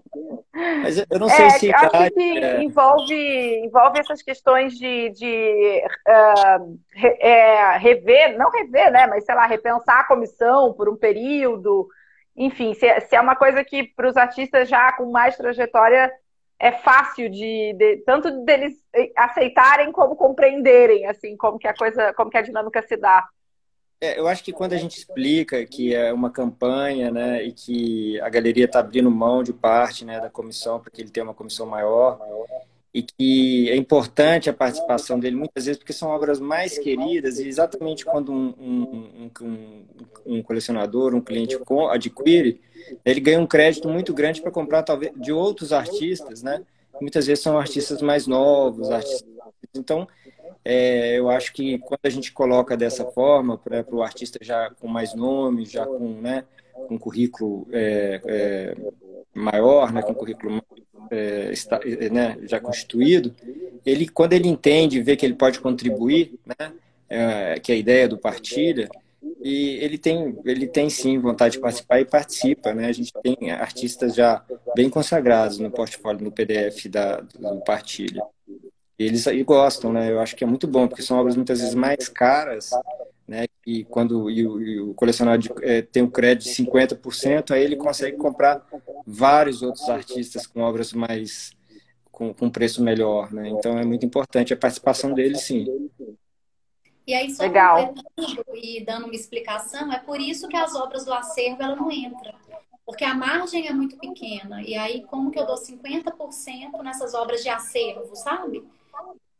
Mas eu não sei é, se. Acho que é... envolve, envolve essas questões de, de uh, re, é, rever, não rever, né? Mas sei lá, repensar a comissão por um período enfim, se é, se é uma coisa que para os artistas já com mais trajetória é fácil de, de, tanto deles aceitarem como compreenderem assim como que a coisa como que a dinâmica se dá. É, eu acho que quando a gente explica que é uma campanha né e que a galeria está abrindo mão de parte né da comissão para que ele tenha uma comissão maior e que é importante a participação dele muitas vezes porque são obras mais queridas e exatamente quando um, um, um, um colecionador, um cliente adquire, ele ganha um crédito muito grande para comprar talvez de outros artistas, né? Muitas vezes são artistas mais novos, artistas. Então, é, eu acho que quando a gente coloca dessa forma para o artista já com mais nome, já com, né, com currículo é, é, maior, né, com currículo é, está, é, né, já constituído, ele quando ele entende, vê que ele pode contribuir, né, é, que é a ideia do Partilha, e ele tem, ele tem sim vontade de participar e participa, né? A gente tem artistas já bem consagrados no portfólio, no PDF da, do Partilha. Eles aí gostam, né? Eu acho que é muito bom, porque são obras muitas vezes mais caras, né? E quando e o, e o colecionador é, tem um crédito de 50%, aí ele consegue comprar vários outros artistas com obras mais com, com preço melhor, né? Então é muito importante a participação deles, sim. E aí, só Legal. e dando uma explicação, é por isso que as obras do acervo ela não entram. Porque a margem é muito pequena. E aí, como que eu dou 50% nessas obras de acervo, sabe?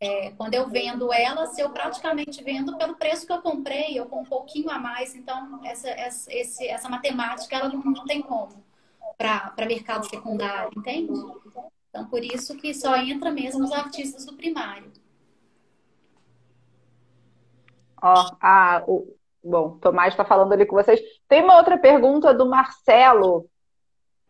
É, quando eu vendo elas, eu praticamente vendo pelo preço que eu comprei, eu com um pouquinho a mais. Então, essa, essa, esse, essa matemática ela não, não tem como para mercado secundário, entende? Então, por isso que só entra mesmo os artistas do primário. Ó, a, o, bom, Tomás está falando ali com vocês. Tem uma outra pergunta do Marcelo.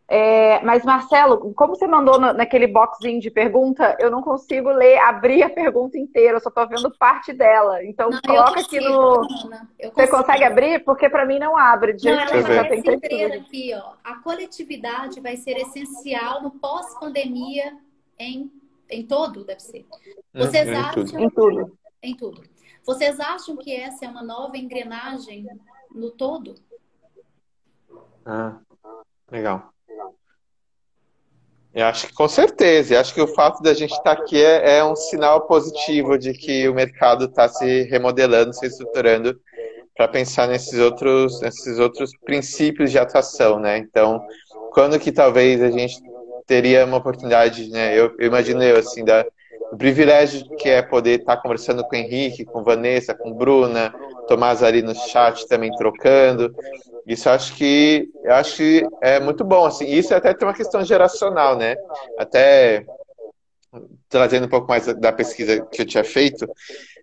É, mas, Marcelo, como você mandou no, naquele boxinho de pergunta, eu não consigo ler, abrir a pergunta inteira, eu só estou vendo parte dela. Então, não, coloca consigo, aqui no. Você consegue abrir? Porque para mim não abre. De não, ela já tem aqui, ó. A coletividade vai ser essencial no pós-pandemia em, em todo, deve ser. Vocês uhum, acham. Em tudo. Em tudo. Vocês acham que essa é uma nova engrenagem no todo? Ah, legal. Eu acho que com certeza. Eu acho que o fato da gente estar aqui é, é um sinal positivo de que o mercado está se remodelando, se estruturando para pensar nesses outros, nesses outros princípios de atuação, né? Então, quando que talvez a gente teria uma oportunidade, né? Eu, eu imagino eu assim da o privilégio que é poder estar conversando com o Henrique, com Vanessa, com Bruna, Tomás ali no chat também trocando. Isso acho que acho que é muito bom assim. Isso até tem uma questão geracional, né? Até trazendo um pouco mais da pesquisa que eu tinha feito,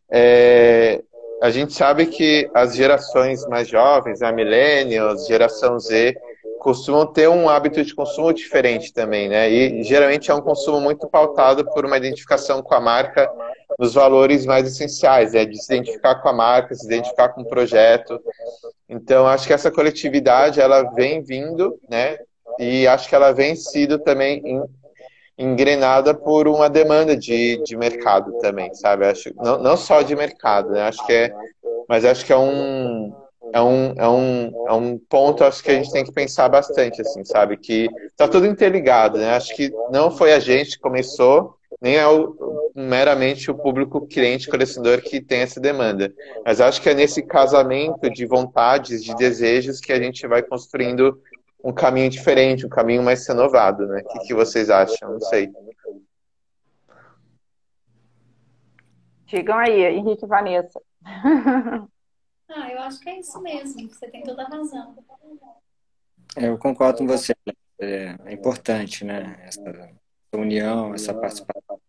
é, a gente sabe que as gerações mais jovens, a millennials, geração Z, costumam ter um hábito de consumo diferente também, né? E geralmente é um consumo muito pautado por uma identificação com a marca nos valores mais essenciais, é de se identificar com a marca, se identificar com o projeto. Então, acho que essa coletividade ela vem vindo, né? E acho que ela vem sido também engrenada por uma demanda de, de mercado também, sabe? Acho não, não só de mercado, né? Acho que é, mas acho que é um é um, é, um, é um ponto acho que a gente tem que pensar bastante, assim, sabe? Que tá tudo interligado, né? Acho que não foi a gente que começou, nem é o, meramente o público cliente colecionador que tem essa demanda. Mas acho que é nesse casamento de vontades, de desejos, que a gente vai construindo um caminho diferente, um caminho mais renovado, né? O que, que vocês acham? Não sei. Digam aí, Henrique e Vanessa. Ah, eu acho que é isso mesmo. Você tem toda a razão. É, eu concordo com você. É, é importante, né? Essa união, essa participação,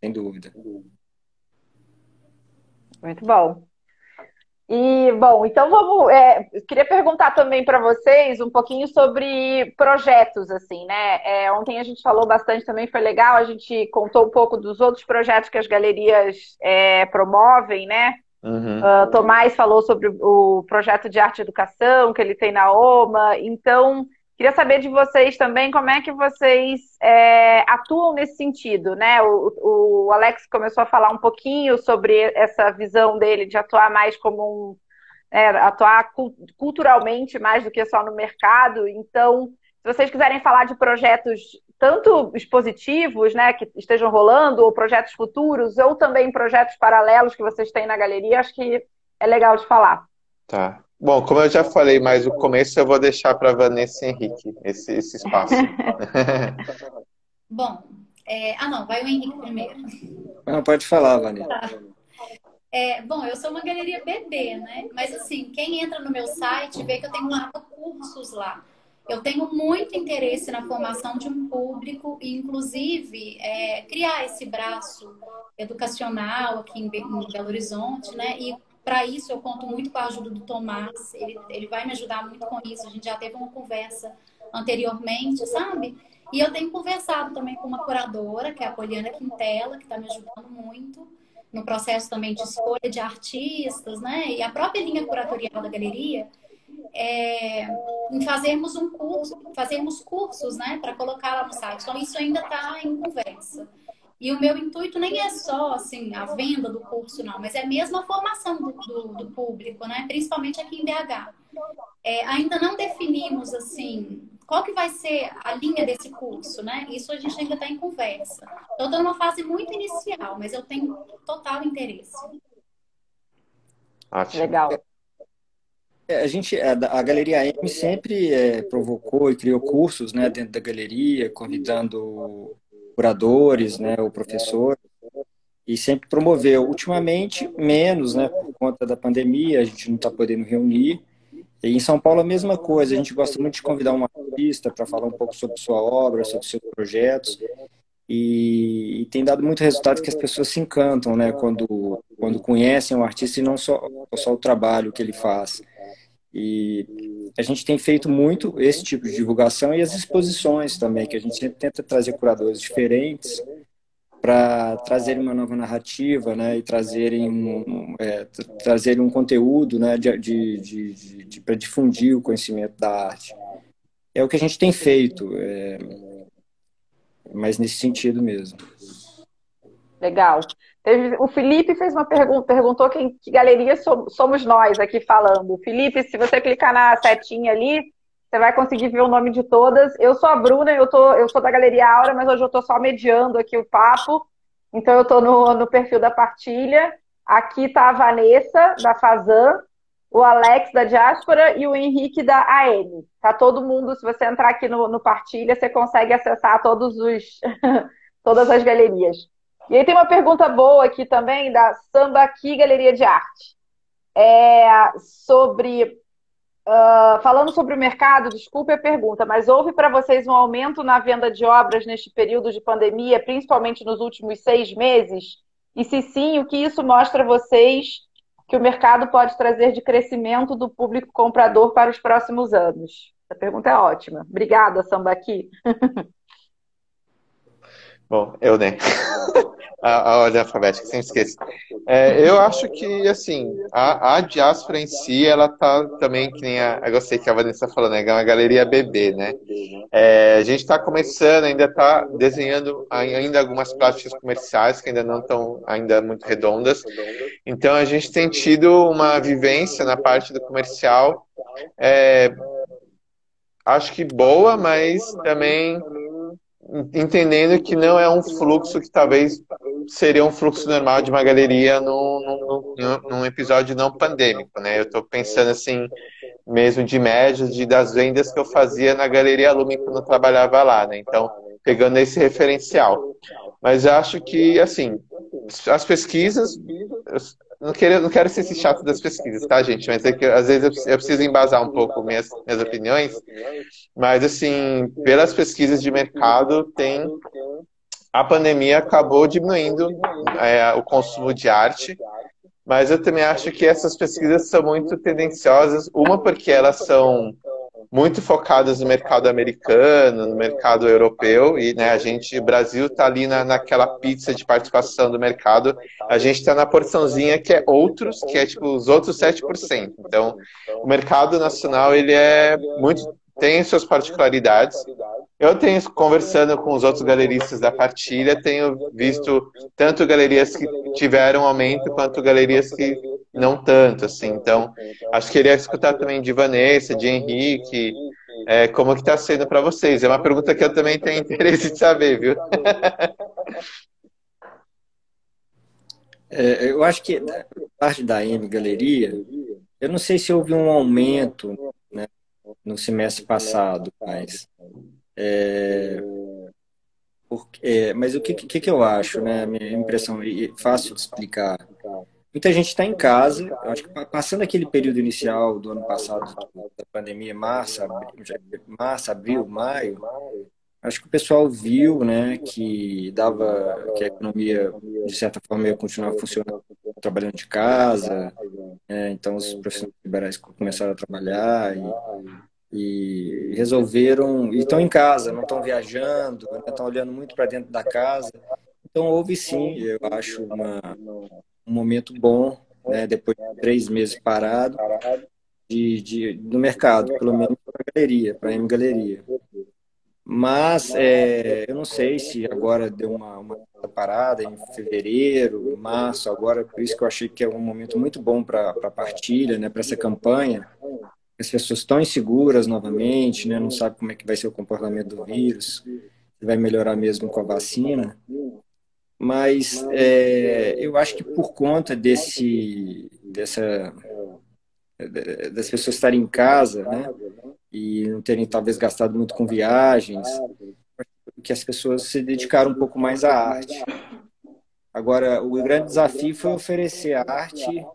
sem dúvida. Muito bom. E, bom, então vamos. É, queria perguntar também para vocês um pouquinho sobre projetos, assim, né? É, ontem a gente falou bastante também, foi legal, a gente contou um pouco dos outros projetos que as galerias é, promovem, né? Uhum. Uh, Tomás falou sobre o projeto de arte e educação que ele tem na OMA. Então, queria saber de vocês também como é que vocês é, atuam nesse sentido, né? O, o, Alex começou a falar um pouquinho sobre essa visão dele de atuar mais como um. É, atuar culturalmente mais do que só no mercado. Então, se vocês quiserem falar de projetos tanto expositivos, né, que estejam rolando, ou projetos futuros, ou também projetos paralelos que vocês têm na galeria, acho que é legal de falar. Tá. Bom, como eu já falei mais no começo, eu vou deixar para Vanessa e Henrique esse, esse espaço. Bom, é... ah não, vai o Henrique primeiro. Não, pode falar, Vanessa. Tá. É, bom, eu sou uma galeria bebê, né? Mas assim, quem entra no meu site vê que eu tenho lá cursos lá. Eu tenho muito interesse na formação de um público e, inclusive, é, criar esse braço educacional aqui em, Belo Horizonte, né? E para isso eu conto muito com a ajuda do Tomás. Ele, ele vai me ajudar muito com isso. A gente já teve uma conversa anteriormente, sabe? E eu tenho conversado também com uma curadora, que é a Poliana Quintela, que está me ajudando muito. no processo também de escolha de artistas, né? E a própria linha curatorial da galeria, é, em fazermos um curso, fazermos cursos, né, para colocar lá no site. Então, isso ainda está em conversa. E o meu intuito nem é só assim a venda do curso, não, mas é mesmo a formação do, do, do público, né? Principalmente aqui em BH. É, ainda não definimos assim qual que vai ser a linha desse curso, né? Isso a gente ainda está em conversa. Estou numa fase muito inicial, mas eu tenho total interesse. Legal. É, a gente, a, a Galeria M sempre é, provocou e criou cursos, né, dentro da galeria, convidando curadores, né, o professor, e sempre promoveu. Ultimamente, menos, né, por conta da pandemia, a gente não está podendo reunir. E em São Paulo, a mesma coisa, a gente gosta muito de convidar um artista para falar um pouco sobre sua obra, sobre seus projetos. E, e, tem dado muito resultado que as pessoas se encantam, né, quando, quando conhecem o artista e não só, só o trabalho que ele faz. E a gente tem feito muito esse tipo de divulgação e as exposições também, que a gente sempre tenta trazer curadores diferentes para trazerem uma nova narrativa, né, e trazerem um, é, trazerem um conteúdo, né, de, de, de, de para difundir o conhecimento da arte. É o que a gente tem feito, é, mas nesse sentido mesmo. Legal. O Felipe fez uma pergunta, perguntou quem, que galeria somos nós aqui falando. Felipe, se você clicar na setinha ali, você vai conseguir ver o nome de todas. Eu sou a Bruna, eu, tô, eu sou da Galeria Aura, mas hoje eu estou só mediando aqui o papo. Então eu estou no, no perfil da partilha. Aqui está a Vanessa, da Fazan, o Alex, da Diáspora, e o Henrique, da AM. Tá todo mundo, se você entrar aqui no, no partilha, você consegue acessar todos os, todas as galerias. E aí tem uma pergunta boa aqui também da Samba Aqui Galeria de Arte. É sobre. Uh, falando sobre o mercado, desculpe a pergunta, mas houve para vocês um aumento na venda de obras neste período de pandemia, principalmente nos últimos seis meses? E se sim, o que isso mostra a vocês que o mercado pode trazer de crescimento do público comprador para os próximos anos? A pergunta é ótima. Obrigada, Sambaqui. Bom, eu, né? a, a ordem alfabética, sempre esqueço. É, eu acho que, assim, a, a diáspora em si, ela tá também, que nem a, eu gostei que a Vanessa falou, né? É uma galeria bebê, né? É, a gente está começando, ainda está desenhando ainda algumas práticas comerciais que ainda não estão ainda muito redondas. Então, a gente tem tido uma vivência na parte do comercial, é, acho que boa, mas também entendendo que não é um fluxo que talvez seria um fluxo normal de uma galeria num, num, num episódio não pandêmico, né? Eu estou pensando assim, mesmo de médias de, das vendas que eu fazia na Galeria Lume quando eu trabalhava lá, né? Então, pegando esse referencial. Mas acho que, assim, as pesquisas, não quero, não quero ser esse chato das pesquisas, tá, gente? Mas é que às vezes eu preciso embasar um pouco minhas, minhas opiniões. Mas, assim, pelas pesquisas de mercado, tem. A pandemia acabou diminuindo é, o consumo de arte, mas eu também acho que essas pesquisas são muito tendenciosas. Uma, porque elas são muito focadas no mercado americano, no mercado europeu, e né, a gente, o Brasil está ali na, naquela pizza de participação do mercado, a gente está na porçãozinha que é outros, que é tipo os outros 7%. Então, o mercado nacional, ele é muito, tem suas particularidades, eu tenho, conversando com os outros galeristas da partilha, tenho visto tanto galerias que tiveram aumento, quanto galerias que não tanto, assim. Então, acho que queria escutar também de Vanessa, de Henrique, é, como que está sendo para vocês. É uma pergunta que eu também tenho interesse de saber, viu? É, eu acho que parte da M Galeria, eu não sei se houve um aumento né, no semestre passado, mas é, porque, é, mas o que, que, que, eu acho, né? Minha impressão, e fácil de explicar. Muita gente está em casa, acho que passando aquele período inicial do ano passado, da pandemia, março, abril, março, abril maio, acho que o pessoal viu né, que dava que a economia, de certa forma, ia continuar funcionando, trabalhando de casa, né, então os profissionais liberais começaram a trabalhar e e resolveram e estão em casa, não estão viajando, estão olhando muito para dentro da casa. Então, houve sim, eu acho, uma, um momento bom, né, depois de três meses parado, de, de, no mercado, pelo menos para a galeria, para a M Galeria. Mas é, eu não sei se agora deu uma, uma parada em fevereiro, março, agora, por isso que eu achei que é um momento muito bom para a partilha, né, para essa campanha. As pessoas estão inseguras novamente, né, não sabem como é que vai ser o comportamento do vírus, se vai melhorar mesmo com a vacina. Mas é, eu acho que por conta desse, dessa, das pessoas estarem em casa, né, e não terem talvez gastado muito com viagens, que as pessoas se dedicaram um pouco mais à arte. Agora, o grande desafio foi oferecer arte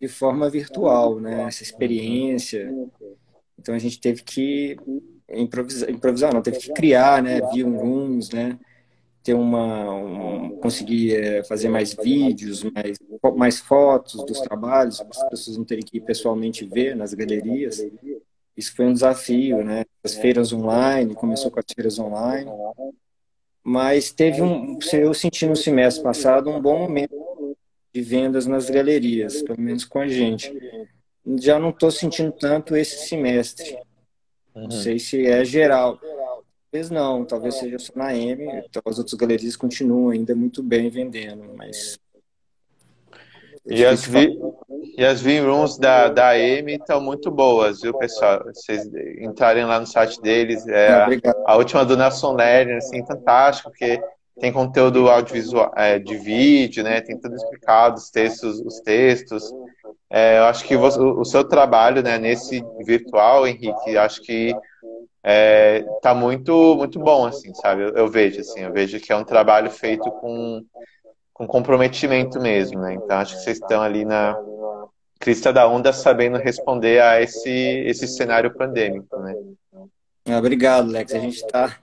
de forma virtual, né, essa experiência. Então a gente teve que improvisar, improvisar não, teve que criar, né, via um rooms, né, ter uma, um, conseguir é, fazer mais vídeos, mais, mais fotos dos trabalhos, para as pessoas não terem que ir pessoalmente ver nas galerias. Isso foi um desafio, né? As feiras online, começou com as feiras online, mas teve um, eu senti no semestre passado um bom momento de vendas nas galerias, pelo menos com a gente. Já não estou sentindo tanto esse semestre. Não sei se é geral. Talvez não, talvez seja só na M, então as outras galerias continuam ainda muito bem vendendo, mas. E as, vi... e as V-Rooms da, da M estão muito boas, viu, pessoal? Vocês entrarem lá no site deles, é ah, a, a, última do Nelson Lerner, assim, fantástico, porque tem conteúdo audiovisual é, de vídeo, né? Tem tudo explicado, os textos, os textos. É, eu acho que o, o seu trabalho, né, nesse virtual, Henrique, acho que é, tá muito muito bom assim sabe? Eu, eu, vejo assim eu vejo que é um trabalho feito com, com comprometimento mesmo né? Então acho que vocês estão ali na crista da onda sabendo responder a esse esse cenário pandêmico né? Ah, obrigado Lex. A gente está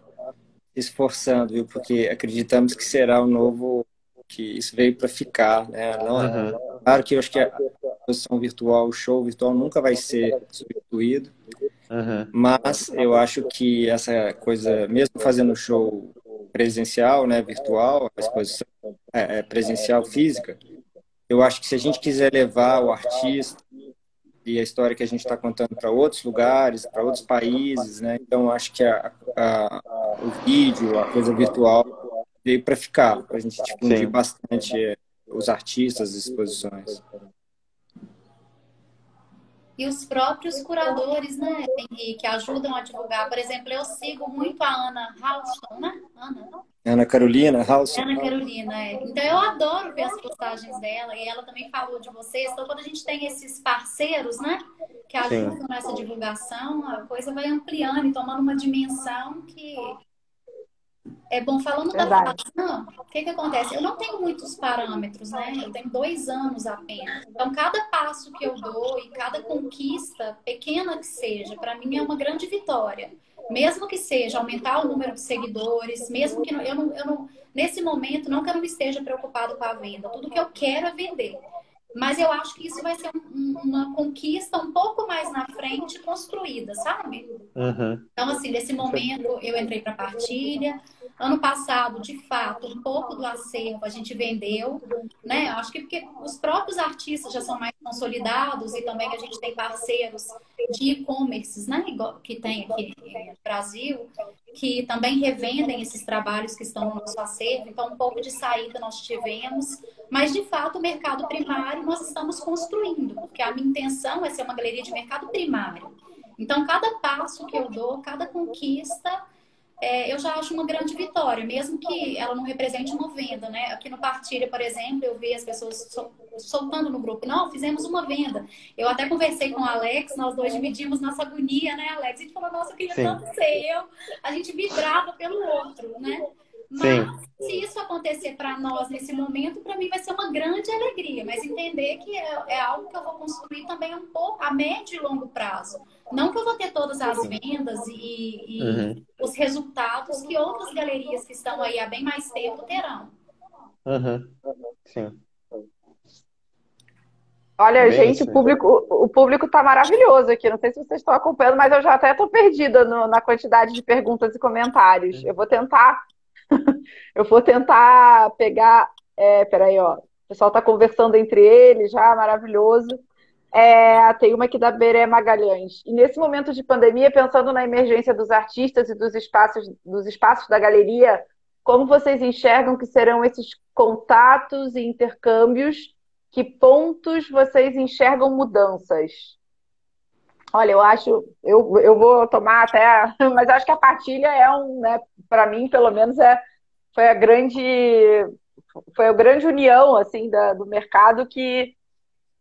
esforçando viu? Porque acreditamos que será o novo que isso veio para ficar né? Não uhum. claro que eu acho que a exposição virtual o show virtual nunca vai ser substituído Uhum. Mas eu acho que essa coisa, mesmo fazendo show presencial, né, virtual, a exposição é, é, presencial física, eu acho que se a gente quiser levar o artista e a história que a gente está contando para outros lugares, para outros países, né, então acho que a, a, o vídeo, a coisa virtual veio para ficar, para a gente difundir Sim. bastante é, os artistas, as exposições e os próprios curadores, né, Henrique, ajudam a divulgar. Por exemplo, eu sigo muito a Ana Halston, né? Ana? Ana Carolina Halston. Ana Carolina, é. Então eu adoro ver as postagens dela e ela também falou de vocês. Então quando a gente tem esses parceiros, né, que ajudam Sim. nessa divulgação, a coisa vai ampliando e tomando uma dimensão que é bom, falando Verdade. da formação, o que, que acontece? Eu não tenho muitos parâmetros, né? Eu tenho dois anos apenas. Então, cada passo que eu dou e cada conquista, pequena que seja, para mim é uma grande vitória. Mesmo que seja aumentar o número de seguidores, mesmo que não, eu, não, eu não, nesse momento, não que eu não esteja preocupado com a venda. Tudo que eu quero é vender. Mas eu acho que isso vai ser um, uma conquista um pouco mais na frente construída, sabe? Uhum. Então, assim, nesse momento eu entrei para partilha. Ano passado, de fato, um pouco do acervo a gente vendeu, né? Acho que porque os próprios artistas já são mais consolidados e também a gente tem parceiros de e-commerces, né? Que tem aqui no Brasil, que também revendem esses trabalhos que estão no nosso acervo. Então, um pouco de saída nós tivemos, mas de fato o mercado primário nós estamos construindo, porque a minha intenção é ser uma galeria de mercado primário. Então, cada passo que eu dou, cada conquista, é, eu já acho uma grande vitória, mesmo que ela não represente uma venda, né? Aqui no Partilha, por exemplo, eu vi as pessoas soltando no grupo, não, fizemos uma venda. Eu até conversei com o Alex, nós dois dividimos nossa agonia, né, Alex? A gente falou, nossa, eu queria Sim. tanto ser eu. A gente vibrava pelo outro, né? Mas Sim. se isso acontecer para nós nesse momento, para mim vai ser uma grande alegria. Mas entender que é, é, algo que eu vou construir também um pouco a médio e longo prazo. Não que eu vou ter todas as vendas e, e uhum. os resultados que outras galerias que estão aí há bem mais tempo terão. Uhum. Sim. Olha, Bem gente, o público, o público tá maravilhoso aqui. Não sei se vocês estão acompanhando, mas eu já até estou perdida no, na quantidade de perguntas e comentários. Eu vou tentar eu vou tentar pegar. É, peraí, ó. O pessoal está conversando entre eles já, maravilhoso. É, tem uma aqui da Beré Magalhães. E nesse momento de pandemia, pensando na emergência dos artistas e dos espaços, dos espaços da galeria, como vocês enxergam que serão esses contatos e intercâmbios? Que pontos vocês enxergam mudanças? Olha, eu acho, eu, eu vou tomar até, mas acho que a partilha é um, né, para mim, pelo menos, é, foi a grande, foi a grande união, assim, da, do mercado que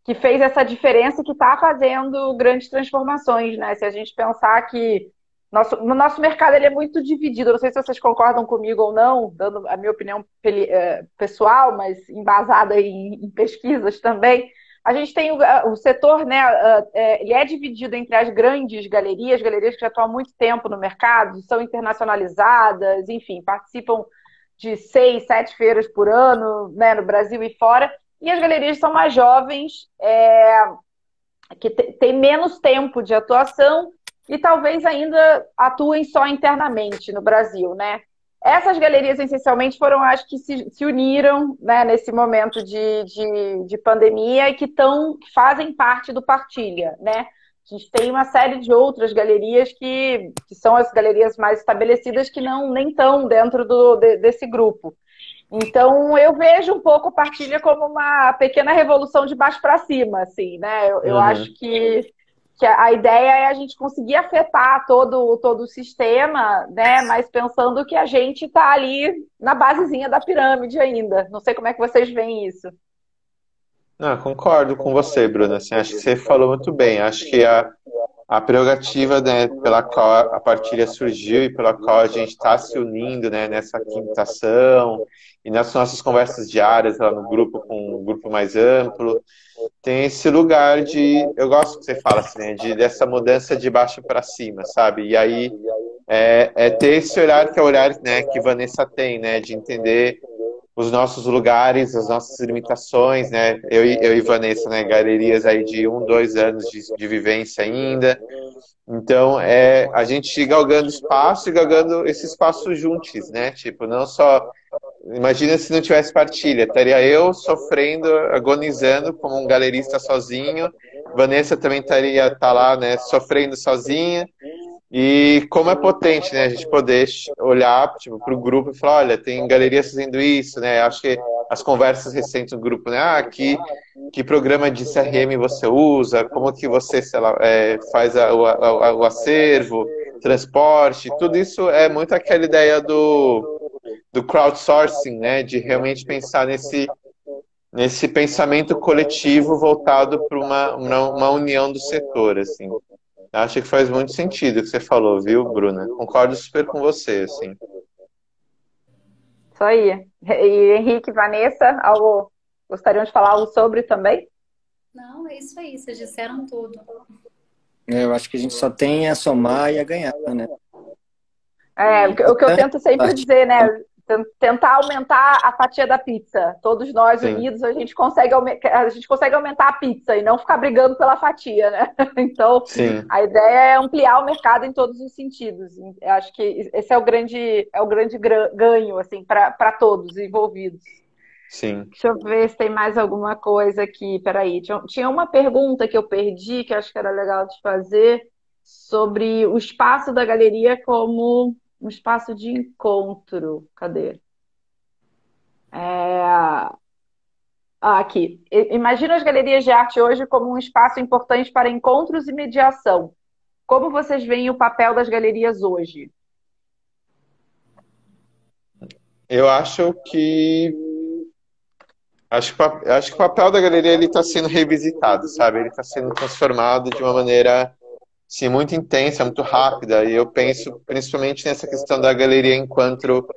que fez essa diferença que está fazendo grandes transformações, né? Se a gente pensar que nosso, no nosso mercado ele é muito dividido, não sei se vocês concordam comigo ou não, dando a minha opinião é, pessoal, mas embasada em, em pesquisas também. A gente tem o, o setor, né? É, ele é dividido entre as grandes galerias, galerias que já estão há muito tempo no mercado, são internacionalizadas, enfim, participam de seis, sete feiras por ano, né, no Brasil e fora, e as galerias são mais jovens, é, que têm menos tempo de atuação e talvez ainda atuem só internamente no Brasil, né? Essas galerias, essencialmente, foram as que se, se uniram né, nesse momento de, de, de pandemia e que, tão, que fazem parte do Partilha, né? A gente tem uma série de outras galerias que, que são as galerias mais estabelecidas que não nem estão dentro do, de, desse grupo. Então, eu vejo um pouco partilha como uma pequena revolução de baixo para cima, assim, né? Eu, eu uhum. acho que, que a ideia é a gente conseguir afetar todo, todo o sistema, né? Mas pensando que a gente está ali na basezinha da pirâmide ainda. Não sei como é que vocês veem isso. Não, concordo com você, Bruna. Assim, acho que você falou muito bem. Acho que a, a prerrogativa né, pela qual a partilha surgiu e pela qual a gente está se unindo né, nessa quintação e nas nossas conversas diárias lá no grupo com um grupo mais amplo. Tem esse lugar de eu gosto que você fala assim né, de dessa mudança de baixo para cima sabe? E aí é, é, ter esse olhar que é o olhar né, que Vanessa tem né de entender os nossos lugares, as nossas limitações, né? Eu, eu e Vanessa, né? Galerias aí de um, dois anos de, de vivência ainda. Então, é a gente galgando espaço e galgando esse espaço juntos, né? Tipo, não só. Imagina se não tivesse partilha, estaria eu sofrendo, agonizando como um galerista sozinho. Vanessa também estaria tá lá, né? Sofrendo sozinha. E como é potente, né, a gente poder olhar tipo, para o grupo e falar, olha, tem galerias fazendo isso, né? Acho que as conversas recentes do grupo, né? Ah, que, que programa de CRM você usa, como que você lá, é, faz a, o, a, o acervo, transporte, tudo isso é muito aquela ideia do, do crowdsourcing, né? De realmente pensar nesse, nesse pensamento coletivo voltado para uma, uma, uma união do setor, assim. Acho que faz muito sentido o que você falou, viu, Bruna? Concordo super com você, assim. Isso aí. E Henrique, Vanessa, algo gostariam de falar algo sobre também? Não, é isso aí, vocês disseram tudo. É, eu acho que a gente só tem a somar e a ganhar, né? É, o que eu tento sempre dizer, né? Tentar aumentar a fatia da pizza. Todos nós Sim. unidos, a gente, consegue, a gente consegue aumentar a pizza e não ficar brigando pela fatia, né? Então, Sim. a ideia é ampliar o mercado em todos os sentidos. Eu acho que esse é o grande, é o grande ganho, assim, para todos envolvidos. Sim. Deixa eu ver se tem mais alguma coisa aqui. Peraí, tinha, tinha uma pergunta que eu perdi, que acho que era legal de fazer, sobre o espaço da galeria como um espaço de encontro. Cadê? É... Ah, aqui. Imagina as galerias de arte hoje como um espaço importante para encontros e mediação. Como vocês veem o papel das galerias hoje? Eu acho que acho que, acho que o papel da galeria ele está sendo revisitado, sabe? Ele está sendo transformado de uma maneira sim, muito intensa, muito rápida. E eu penso principalmente nessa questão da galeria enquanto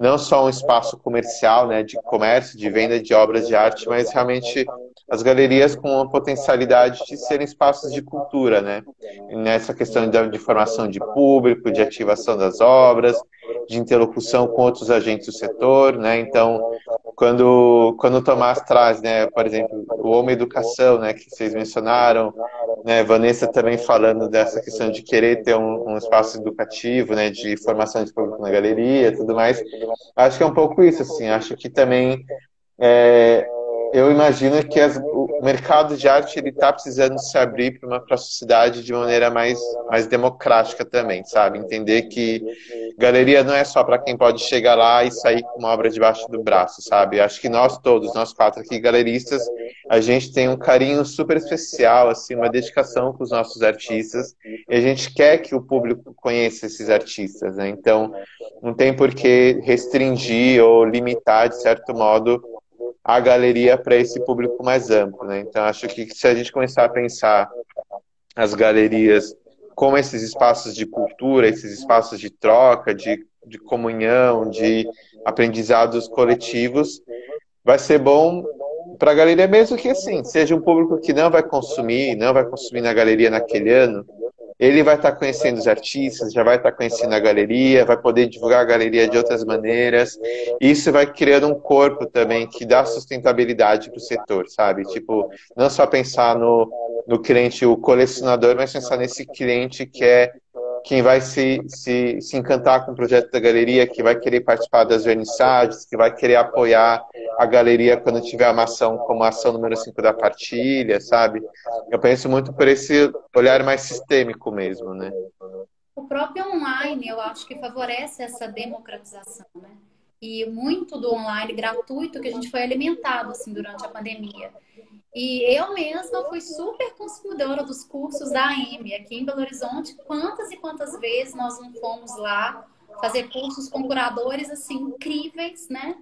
não só um espaço comercial, né, de comércio, de venda de obras de arte, mas realmente as galerias com a potencialidade de serem espaços de cultura, né? nessa questão de, de formação de público, de ativação das obras, de interlocução com outros agentes do setor, né? Então, quando quando o Tomás traz, né, por exemplo, o Homem Educação, né, que vocês mencionaram, né, Vanessa também falando dessa questão de querer ter um, um espaço educativo, né, de formação de público na galeria, tudo mais. Acho que é um pouco isso, assim. Acho que também é, eu imagino que as, o mercado de arte ele está precisando se abrir para a sociedade de maneira mais, mais democrática também, sabe? Entender que galeria não é só para quem pode chegar lá e sair com uma obra debaixo do braço, sabe? Acho que nós todos, nós quatro aqui galeristas, a gente tem um carinho super especial, assim, uma dedicação com os nossos artistas e a gente quer que o público conheça esses artistas, né? Então, não tem por que restringir ou limitar, de certo modo, a galeria para esse público mais amplo. Né? Então, acho que se a gente começar a pensar as galerias como esses espaços de cultura, esses espaços de troca, de, de comunhão, de aprendizados coletivos, vai ser bom para a galeria, mesmo que assim, seja um público que não vai consumir, não vai consumir na galeria naquele ano, ele vai estar conhecendo os artistas, já vai estar conhecendo a galeria, vai poder divulgar a galeria de outras maneiras. Isso vai criando um corpo também que dá sustentabilidade para o setor, sabe? Tipo, não só pensar no, no cliente, o colecionador, mas pensar nesse cliente que é quem vai se, se, se encantar com o projeto da galeria, que vai querer participar das vernissagens, que vai querer apoiar a galeria quando tiver uma ação como a ação número 5 da partilha, sabe? Eu penso muito por esse olhar mais sistêmico mesmo, né? O próprio online, eu acho que favorece essa democratização, né? E muito do online gratuito que a gente foi alimentado assim durante a pandemia. E eu mesma fui super consumidora dos cursos da AM aqui em Belo Horizonte. Quantas e quantas vezes nós não fomos lá fazer cursos com curadores assim incríveis, né?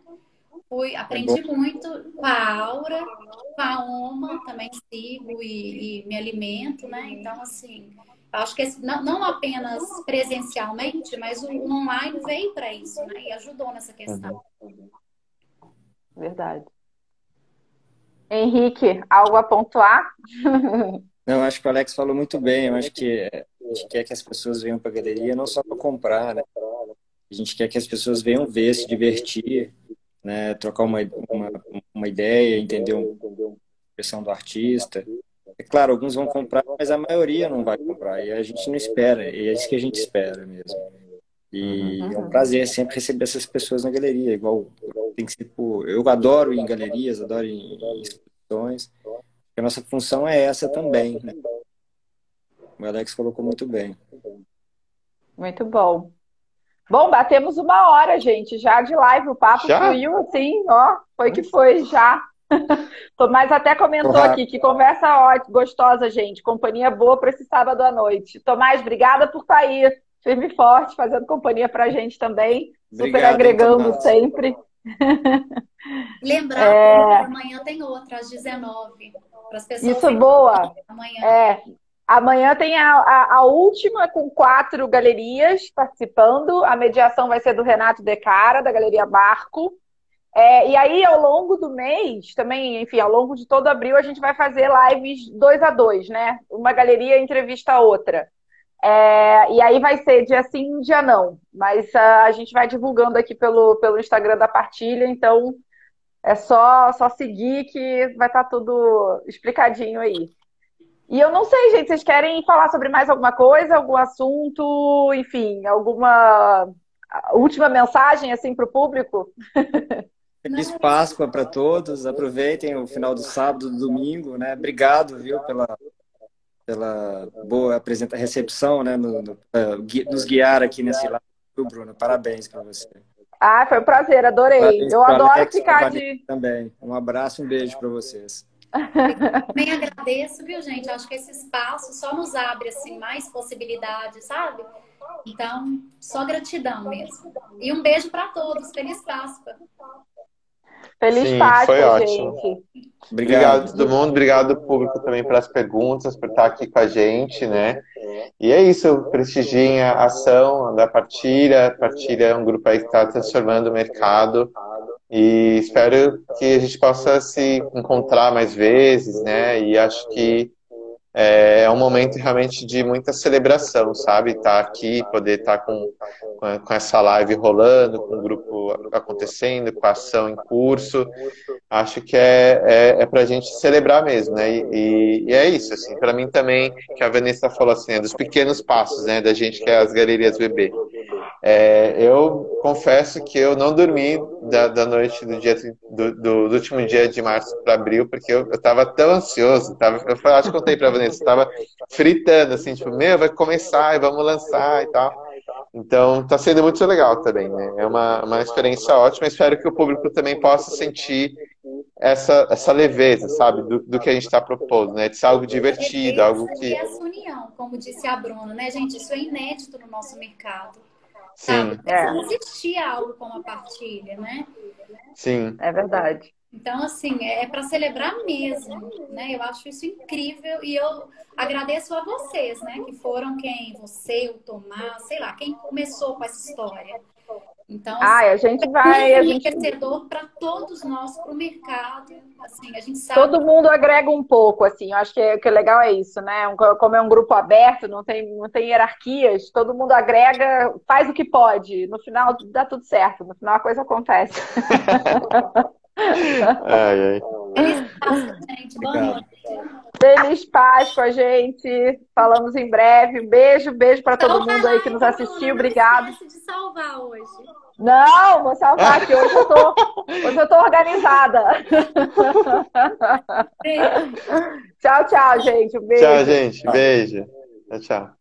Fui, aprendi muito com a Aura, com a Oma, também sigo e, e me alimento, né? Então, assim, acho que esse, não, não, apenas presencialmente, mas o, o online veio para isso, né? E ajudou nessa questão. Verdade. Henrique, algo a pontuar? Não, acho que o Alex falou muito bem. Eu acho que a gente quer que as pessoas venham para a galeria não só para comprar, né? A gente quer que as pessoas venham ver, se divertir, né? trocar uma, uma, uma ideia, entender um, a expressão do artista. Claro, alguns vão comprar, mas a maioria não vai comprar. E a gente não espera. E é isso que a gente espera mesmo. E uhum. é um prazer sempre receber essas pessoas na galeria. Igual, tem que ser, eu adoro ir em galerias, adoro ir em exposições. A nossa função é essa também. Né? O Alex colocou muito bem. Muito bom. Bom, batemos uma hora, gente, já de live. O papo já? fluiu assim, ó. Foi que foi, já. Tomás até comentou aqui que conversa ótima, gostosa, gente. Companhia boa para esse sábado à noite. Tomás, obrigada por estar aí firme e forte, fazendo companhia para a gente também. Obrigado, super agregando sempre. Lembrar é... que amanhã tem outra, às 19 para as pessoas. Isso, boa. Amanhã. É. Amanhã tem a, a, a, última com quatro galerias participando. A mediação vai ser do Renato Decara, da Galeria Barco. É, e aí, ao longo do mês, também, enfim, ao longo de todo abril, a gente vai fazer lives dois a dois, né? Uma galeria entrevista a outra. É, e aí vai ser dia sim, dia não. Mas uh, a gente vai divulgando aqui pelo, pelo Instagram da partilha, então é só, só seguir que vai estar tá tudo explicadinho aí. E eu não sei, gente, vocês querem falar sobre mais alguma coisa, algum assunto, enfim, alguma última mensagem assim para o público? Feliz Páscoa para todos. Aproveitem o final do sábado, do domingo, né? Obrigado, viu, pela pela boa apresenta recepção, né, no, no, uh, nos guiar aqui nesse lado, Bruno. Parabéns para você. Ah, foi um prazer, adorei. Parabéns Eu adoro Alex, ficar de. Também. Um abraço, um beijo para vocês. Bem agradeço, viu, gente? Acho que esse espaço só nos abre assim mais possibilidades, sabe? Então, só gratidão mesmo. E um beijo para todos. Feliz Páscoa. Feliz Sim, Páscoa, foi ótimo. gente. Obrigado. obrigado todo mundo, obrigado público também pelas perguntas, por estar aqui com a gente, né? E é isso, prestigiem a ação da Partilha. Partilha é um grupo aí que está transformando o mercado e espero que a gente possa se encontrar mais vezes, né? E acho que é, é um momento realmente de muita celebração, sabe? Estar tá aqui, poder estar tá com, com essa live rolando, com o grupo acontecendo, com a ação em curso. Acho que é, é, é para a gente celebrar mesmo, né? E, e, é isso, assim, para mim também, que a Vanessa falou assim, é dos pequenos passos, né? Da gente que é as galerias bebê. É, eu confesso que eu não dormi da, da noite do, dia, do, do, do último dia de março para abril, porque eu, estava tão ansioso. Tava, eu acho que contei para Vanessa, estava fritando, assim, tipo, meu, vai começar e vamos lançar e tal. Então, está sendo muito legal também, né? É uma, uma experiência ótima. Espero que o público também possa sentir essa, essa leveza, sabe, do, do que a gente está propondo, né? De ser algo divertido, algo que. E essa união, como disse a Bruna, né, gente? Isso é inédito no nosso mercado. Sim. É. Não existia algo como a partilha, né? Sim. É verdade. Então, assim, é, é para celebrar mesmo, né? Eu acho isso incrível e eu agradeço a vocês, né? Que foram quem, você, o Tomás, sei lá, quem começou com essa história. Então, ah, a gente vai. É a gente... para todos nós, para o mercado. Assim, a gente sabe. Todo mundo agrega um pouco, assim. Eu acho que, que legal é isso, né? Como é um grupo aberto, não tem, não tem hierarquias, todo mundo agrega, faz o que pode. No final dá tudo certo, no final a coisa acontece. ai, ai. Feliz Páscoa, gente. Boa noite. Feliz Páscoa, gente. Falamos em breve. Um beijo, beijo para todo mundo aí que nos assistiu. Obrigado. de salvar hoje. Não, vou salvar aqui. Hoje eu tô, hoje eu tô organizada. tchau, tchau, gente. Um beijo. Tchau, gente. Beijo. Tchau, tchau.